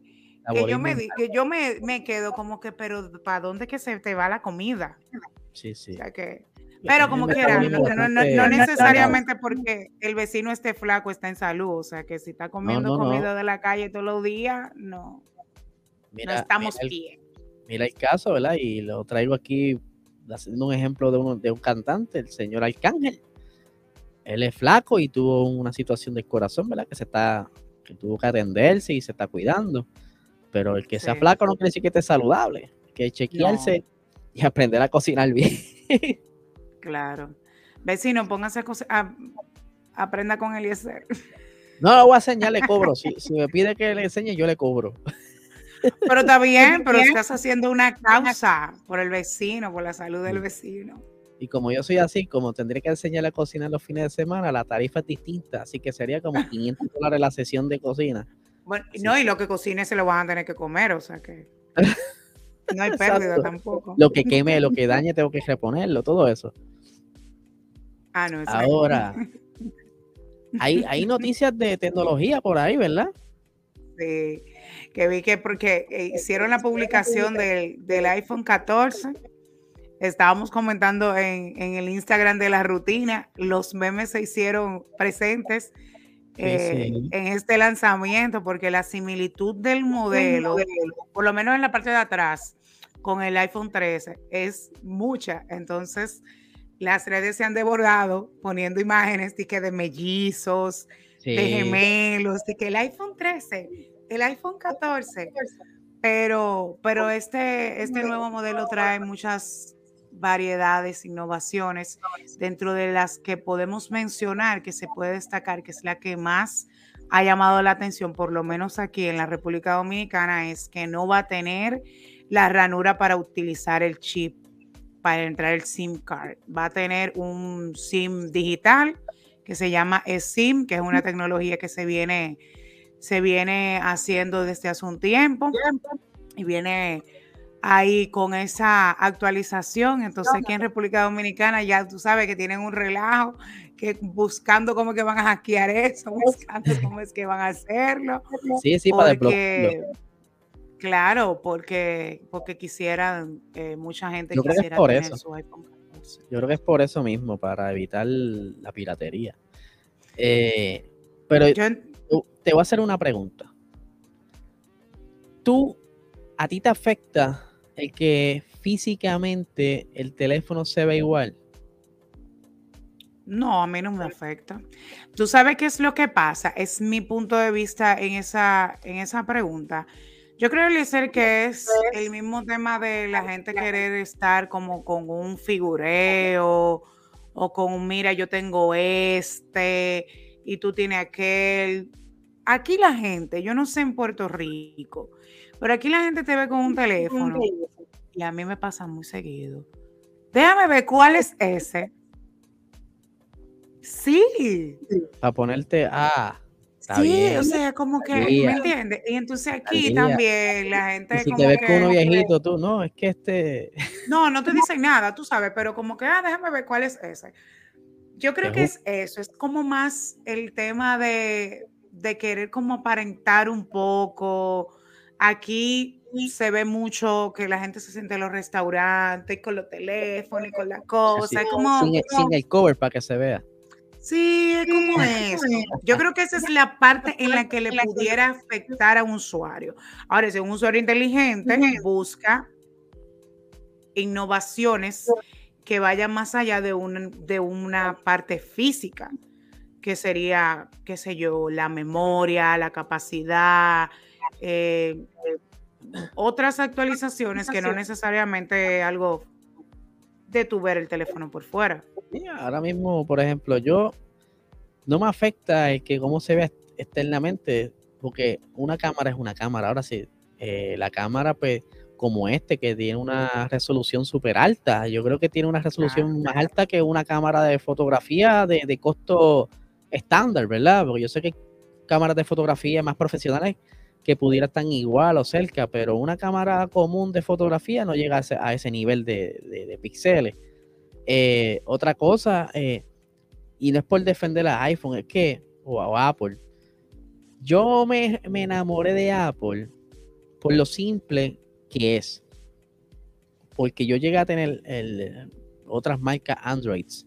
Que yo, me, que yo me, me, quedo como que, pero ¿para dónde que se te va la comida? Sí, sí. O sea que, pero como quiera, no, no, no, necesariamente porque el vecino esté flaco está en salud, o sea que si está comiendo comida de la calle todos los días, no, no estamos bien mira el caso, ¿verdad? Y lo traigo aquí haciendo un ejemplo de, uno, de un cantante, el señor Arcángel. Él es flaco y tuvo una situación del corazón, ¿verdad? Que se está, que tuvo que atenderse y se está cuidando. Pero el que sea flaco no quiere decir que esté saludable. Hay que chequearse y aprender a cocinar bien. claro. Vecino, póngase a cocinar. Aprenda con Eliezer. No lo voy a enseñar, le cobro. Si, si me pide que le enseñe, yo le cobro. Pero está bien, pero estás haciendo una causa por el vecino, por la salud del vecino. Y como yo soy así, como tendré que enseñarle a cocinar los fines de semana, la tarifa es distinta, así que sería como 500 dólares la sesión de cocina. Bueno, no, y lo que cocine se lo van a tener que comer, o sea que no hay pérdida tampoco. Lo que queme, lo que dañe, tengo que reponerlo, todo eso. Ah, no, Ahora, hay, hay noticias de tecnología por ahí, ¿verdad? Sí que vi que porque eh, hicieron la publicación del, iPhone 14, estábamos comentando en, el Instagram de la rutina, los memes se hicieron presentes eh, en este lanzamiento, porque la similitud del modelo, por lo menos en la parte de atrás, con el iPhone 13 es mucha. Entonces, las redes se han desbordado poniendo imágenes de, que de mellizos, de gemelos, de que el iPhone 13 el iPhone 14, pero, pero este, este nuevo modelo trae muchas variedades, innovaciones, dentro de las que podemos mencionar que se puede destacar, que es la que más ha llamado la atención, por lo menos aquí en la República Dominicana, es que no va a tener la ranura para utilizar el chip para entrar el SIM card. Va a tener un SIM digital que se llama eSIM, que es una tecnología que se viene se viene haciendo desde hace un tiempo y viene ahí con esa actualización. Entonces, aquí en República Dominicana ya tú sabes que tienen un relajo, que buscando cómo que van a hackear eso, buscando cómo es que van a hacerlo. Sí, sí, para Claro, porque, porque quisieran, eh, mucha gente Yo quisiera tener su iPhone Yo creo que es por eso mismo, para evitar la piratería. Eh, pero te voy a hacer una pregunta. ¿Tú, a ti te afecta el que físicamente el teléfono se ve igual? No, a mí no me afecta. Tú sabes qué es lo que pasa. Es mi punto de vista en esa, en esa pregunta. Yo creo, que es el mismo tema de la gente querer estar como con un figureo o con mira, yo tengo este y tú tienes aquel. Aquí la gente, yo no sé en Puerto Rico, pero aquí la gente te ve con un teléfono y a mí me pasa muy seguido. Déjame ver cuál es ese. Sí. Para ponerte a sí, o sea, como que, ¿me entiendes? Y entonces aquí también la gente. si te ves con uno viejito, tú, no, es que este. No, no te dicen nada, tú sabes, pero como que, ah, déjame ver cuál es ese. Yo creo que es eso, es como más el tema de, de querer como aparentar un poco. Aquí se ve mucho que la gente se siente en los restaurantes con los teléfonos y con la cosa. como, sin el cover para que se vea. Sí, es como eso. Yo creo que esa es la parte en la que le pudiera afectar a un usuario. Ahora, si un usuario inteligente busca innovaciones que vayan más allá de, de una parte física, que sería, qué sé yo, la memoria, la capacidad, eh, otras actualizaciones que no necesariamente algo de tu ver el teléfono por fuera ahora mismo, por ejemplo, yo no me afecta el que cómo se ve externamente, porque una cámara es una cámara. Ahora sí, eh, la cámara, pues, como este, que tiene una resolución súper alta, yo creo que tiene una resolución más alta que una cámara de fotografía de, de costo estándar, ¿verdad? Porque yo sé que cámaras de fotografía más profesionales que pudieran estar igual o cerca, pero una cámara común de fotografía no llega a ese, nivel de, de, de píxeles. Eh, otra cosa, eh, y no es por defender a iPhone, es que, o a Apple, yo me, enamoré de Apple por lo simple que es. Porque yo llegué a tener otras marcas Androids,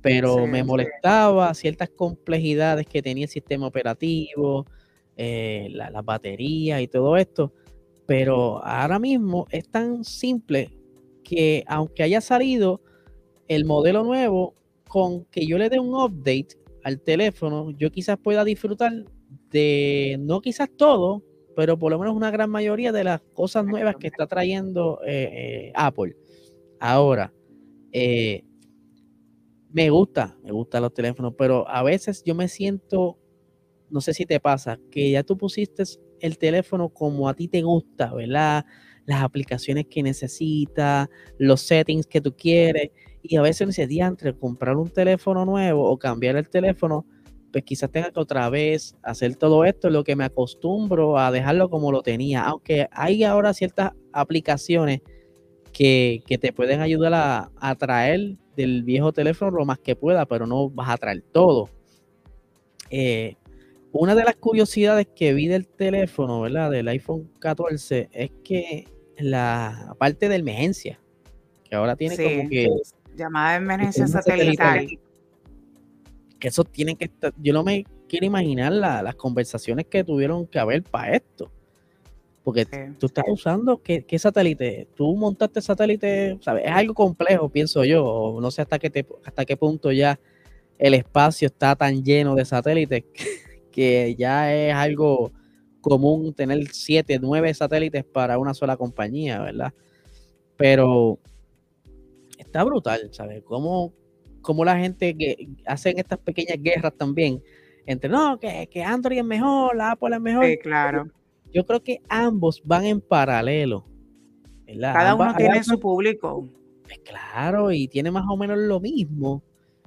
pero me molestaba ciertas complejidades que tenía el sistema operativo, eh, las la baterías y todo esto. Pero ahora mismo es tan simple que aunque haya salido el modelo nuevo, con que yo le dé un update al teléfono, yo quizás pueda disfrutar de, no quizás todo, pero por lo menos una gran mayoría de las cosas nuevas que está trayendo eh, eh, Apple. Ahora, me gusta, me gustan los teléfonos, pero a veces yo me siento, no sé si te pasa, que ya tú pusiste el teléfono como a ti te gusta, ¿verdad? Las aplicaciones que necesitas, los settings que tú quieres y a veces dice, entre comprar un teléfono nuevo o cambiar el teléfono, pues quizás tenga que otra vez hacer todo esto, lo que me acostumbro a dejarlo como lo tenía. Aunque hay ahora ciertas aplicaciones que, te pueden ayudar a, a, traer del viejo teléfono lo más que pueda, pero no vas a traer todo. Eh, una de las curiosidades que vi del teléfono, ¿verdad? Del iPhone 14, es que la parte de emergencia, que ahora tiene como que Llamada de emergencia satelital. Que eso tiene que estar. Yo no me quiero imaginar las conversaciones que tuvieron que haber para esto. Porque tú estás usando, ¿qué, satélite? Tú montaste satélite, ¿sabes? Es algo complejo, pienso yo. No sé hasta qué, hasta qué punto ya el espacio está tan lleno de satélites que ya es algo común tener siete, nueve satélites para una sola compañía, ¿verdad? Pero está brutal, ¿sabes? Cómo, cómo la gente que hacen estas pequeñas guerras también entre no, que, que Android es mejor, la Apple es mejor. Sí, claro. Yo creo que ambos van en paralelo. Cada uno tiene su público. Pues claro, y tiene más o menos lo mismo.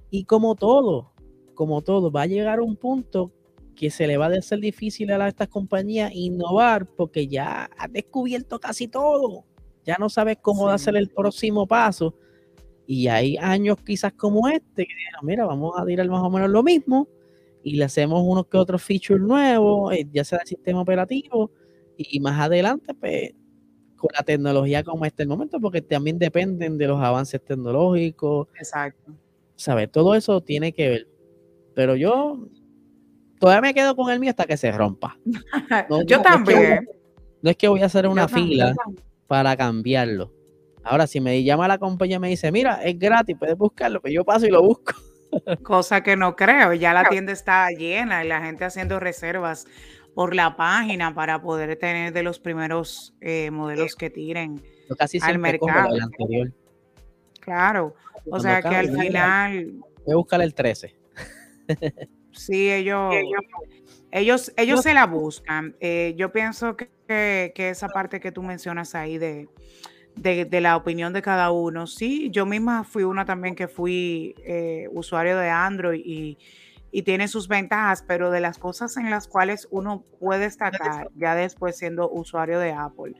Y como todo, como todo, va a llegar un punto que se le va a hacer difícil a estas compañías innovar porque ya ha descubierto casi todo. ya no sabes cómo hacer el próximo paso. Y hay años quizás como este que dijeron, mira, vamos a tirar más o menos lo mismo y le hacemos unos que otros features nuevos, eh, ya sea el sistema operativo, y, más adelante, pues, con la tecnología como este el momento, porque también dependen de los avances tecnológicos. Exacto. ¿Sabes? Todo eso tiene que ver. Pero yo todavía me quedo con el mío hasta que se rompa. yo también. no es que voy a hacer una fila para cambiarlo. Ahora, si me llama la compañía y me dice, mira, es gratis, puedes buscarlo, pues yo paso y lo busco. Cosa que no creo, ya la tienda está llena y la gente haciendo reservas por la página para poder tener de los primeros eh, modelos que tiren al mercado. Claro, o sea que al final... Voy a buscar el 13. sí, ellos, ellos, ellos se la buscan. Eh, yo pienso que, que esa parte que tú mencionas ahí de de, la opinión de cada uno. Sí, yo misma fui una también que fui eh, usuario de Android y, tiene sus ventajas, pero de las cosas en las cuales uno puede destacar ya después siendo usuario de Apple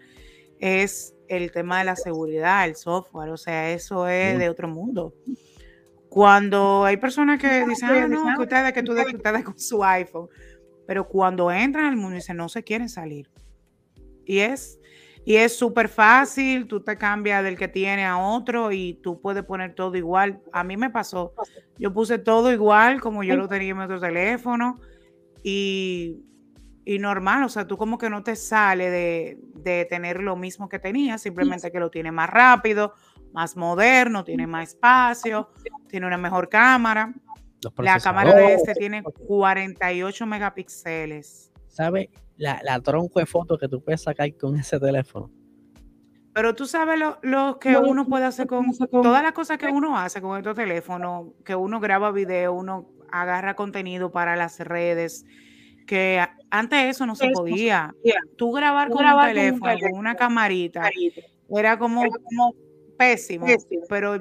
es el tema de la seguridad, el software, o sea, eso es de otro mundo. Cuando hay personas que dicen, ah, no, que ustedes, que tú ustedes con su iPhone, pero cuando entran al mundo dicen, no se quieren salir. Y es y es súper fácil, tú te cambias del que tiene a otro y tú puedes poner todo igual. A mí me pasó, yo puse todo igual como yo lo tenía en otro teléfono y, normal, o sea, tú como que no te sale de, de tener lo mismo que tenías, simplemente que lo tiene más rápido, más moderno, tiene más espacio, tiene una mejor cámara. La cámara de este tiene 48 megapíxeles. ¿Sabe? la, la tronco de fotos que tú puedes sacar con ese teléfono. Pero tú sabes lo, que uno puede hacer con, todas las cosas que uno hace con estos teléfonos, que uno graba video, uno agarra contenido para las redes, que antes eso no se podía. Tú grabar con un teléfono, con una camarita, era como, pésimo, pero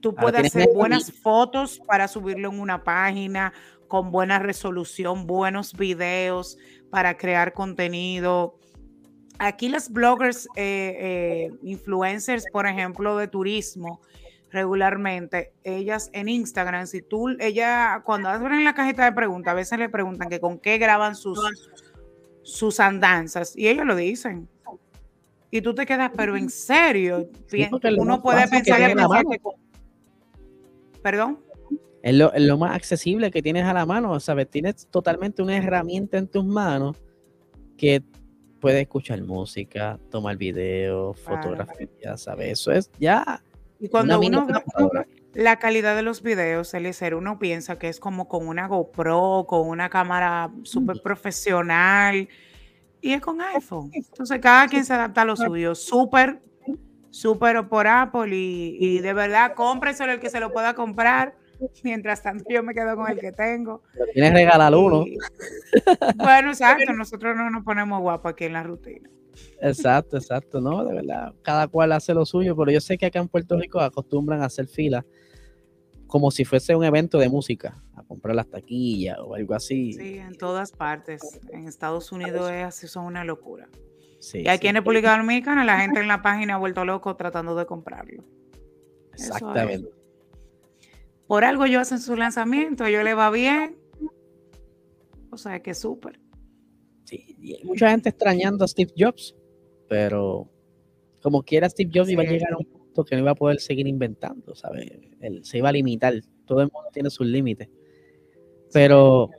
tú puedes hacer buenas fotos para subirlo en una página con buena resolución, buenos videos para crear contenido. Aquí las bloggers, eh, eh, influencers, por ejemplo, de turismo, regularmente, ellas en Instagram, si tú, ella, cuando abren la cajita de preguntas, a veces le preguntan que con qué graban sus, sus andanzas, y ellos lo dicen. Y tú te quedas, pero en serio, uno puede pensar que, Perdón. Es lo, más accesible que tienes a la mano, ¿sabes? Tienes totalmente una herramienta en tus manos que puedes escuchar música, tomar video, fotografía, ¿sabes? Eso es ya. Y cuando uno ve la calidad de los videos, Eliezer, uno piensa que es como con una GoPro, con una cámara súper profesional, y es con iPhone. Entonces, cada quien se adapta a lo suyo. Súper, súper por Apple, y, y de verdad, cómprenselo el que se lo pueda comprar Mientras tanto, yo me quedo con el que tengo. Tienes regalar uno. bueno, exacto. Nosotros no nos ponemos guapos aquí en la rutina. Exacto, exacto. No, de verdad. Cada cual hace lo suyo, pero yo sé que acá en Puerto Rico acostumbran a hacer filas como si fuese un evento de música, comprar las taquillas o algo así. Sí, en todas partes. En Estados Unidos es así, son una locura. y aquí en República Dominicana la gente en la página ha vuelto loco tratando de comprarlo. Exactamente por algo yo hacen su lanzamiento, yo le va bien. O sea que súper. Sí, mucha gente extrañando a Steve Jobs, pero como quiera Steve Jobs iba a llegar a un punto que no iba a poder seguir inventando, ¿sabes? Él se iba a limitar, todo el mundo tiene sus límites. Pero,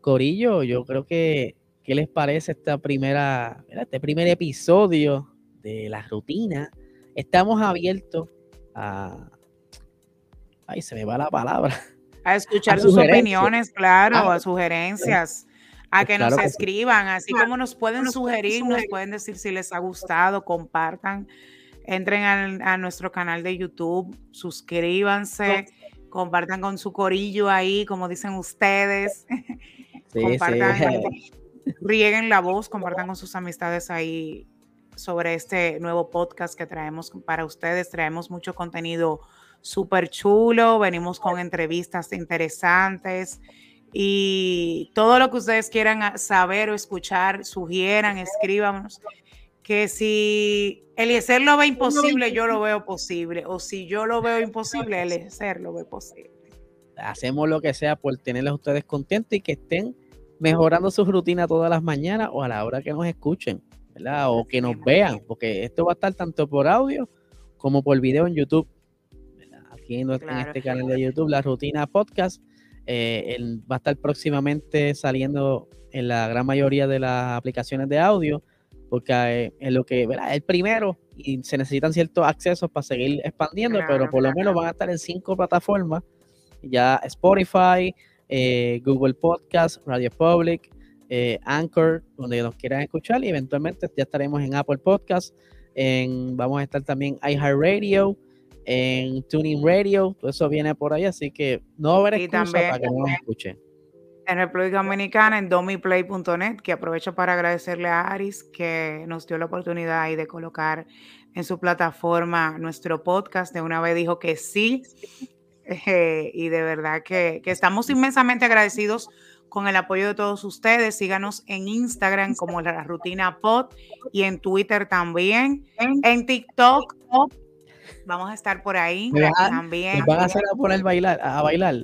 Corillo, yo creo que, ¿qué les parece esta primera, este primer episodio de la rutina? Estamos abiertos a, ay, se me va la palabra. A escuchar sus opiniones, claro, ah, a sugerencias, a que nos escriban, así como nos pueden sugerir, nos pueden decir si les ha gustado, compartan, entren a nuestro canal de YouTube, suscríbanse, compartan con su corillo ahí, como dicen ustedes, compartan, rieguen la voz, compartan con sus amistades ahí sobre este nuevo podcast que traemos para ustedes, traemos mucho contenido súper chulo, venimos con entrevistas interesantes y todo lo que ustedes quieran saber o escuchar, sugieran, escríbanos que si Eliezer lo ve imposible, yo lo veo posible. O si yo lo veo imposible, Eliezer lo ve posible. Hacemos lo que sea por tenerlos a ustedes contentos y que estén mejorando su rutina todas las mañanas o a la hora que nos escuchen, ¿verdad? O que nos vean, porque esto va a estar tanto por audio como por video en YouTube. Aquí en, este canal de YouTube, la rutina podcast, eh, va a estar próximamente saliendo en la gran mayoría de las aplicaciones de audio porque eh, en lo que ¿verdad? el primero y se necesitan ciertos accesos para seguir expandiendo, pero por lo menos van a estar en cinco plataformas, ya Spotify, eh, Google Podcast, Radio Public, eh, Anchor, donde nos quieran escuchar y eventualmente ya estaremos en Apple Podcast, en, vamos a estar también en iHeartRadio, en Tuning Radio, todo eso viene por ahí, así que no va a haber excusa para que no nos escuchen en República Dominicana en domiplay.net, que aprovecho para agradecerle a Aris que nos dio la oportunidad ahí de colocar en su plataforma nuestro podcast. De una vez dijo que sí, eh, y de verdad que, estamos inmensamente agradecidos con el apoyo de todos ustedes. Síganos en Instagram como la rutina pod y en Twitter también, en TikTok. Vamos a estar por ahí también. van a hacer a poner bailar, a bailar.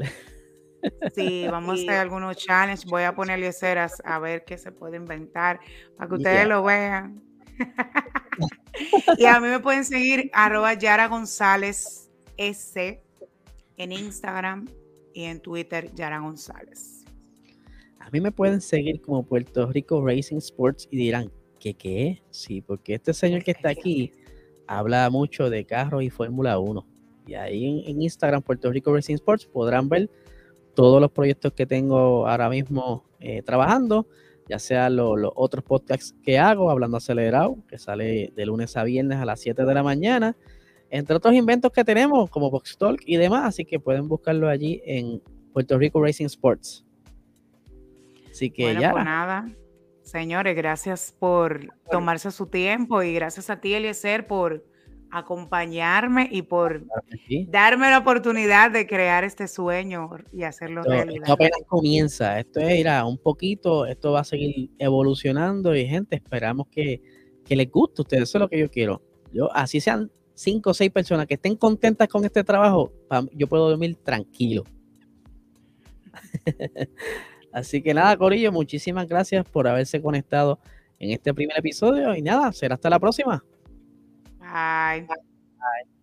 Sí, vamos a hacer algunos challenges. Voy a ponerle ceras a ver qué se puede inventar para que ustedes lo vean. y a mí me pueden seguir arroba Yara González S en Instagram y en Twitter Yara González. A mí me pueden seguir como Puerto Rico Racing Sports y dirán, ¿qué qué? Sí, porque este señor que está aquí habla mucho de carros y Fórmula 1. Y ahí en, en Instagram, Puerto Rico Racing Sports, podrán ver todos los proyectos que tengo ahora mismo eh, trabajando, ya sea los otros podcasts que hago, Hablando Acelerado, que sale de lunes a viernes a las 7 de la mañana, entre otros inventos que tenemos como Box Talk y demás, así que pueden buscarlo allí en Puerto Rico Racing Sports. Así que ya. Pues nada, señores, gracias por tomarse su tiempo y gracias a ti, Eliezer, por acompañarme y por darme la oportunidad de crear este sueño y hacerlo realidad. Esto apenas comienza, esto es ir a un poquito, esto va a seguir evolucionando y gente, esperamos que, les guste a ustedes, eso es lo que yo quiero. Yo, así sean cinco o seis personas que estén contentas con este trabajo, yo puedo dormir tranquilo. así que nada, Corillo, muchísimas gracias por haberse conectado en este primer episodio y nada, será hasta la próxima. Bye. Bye.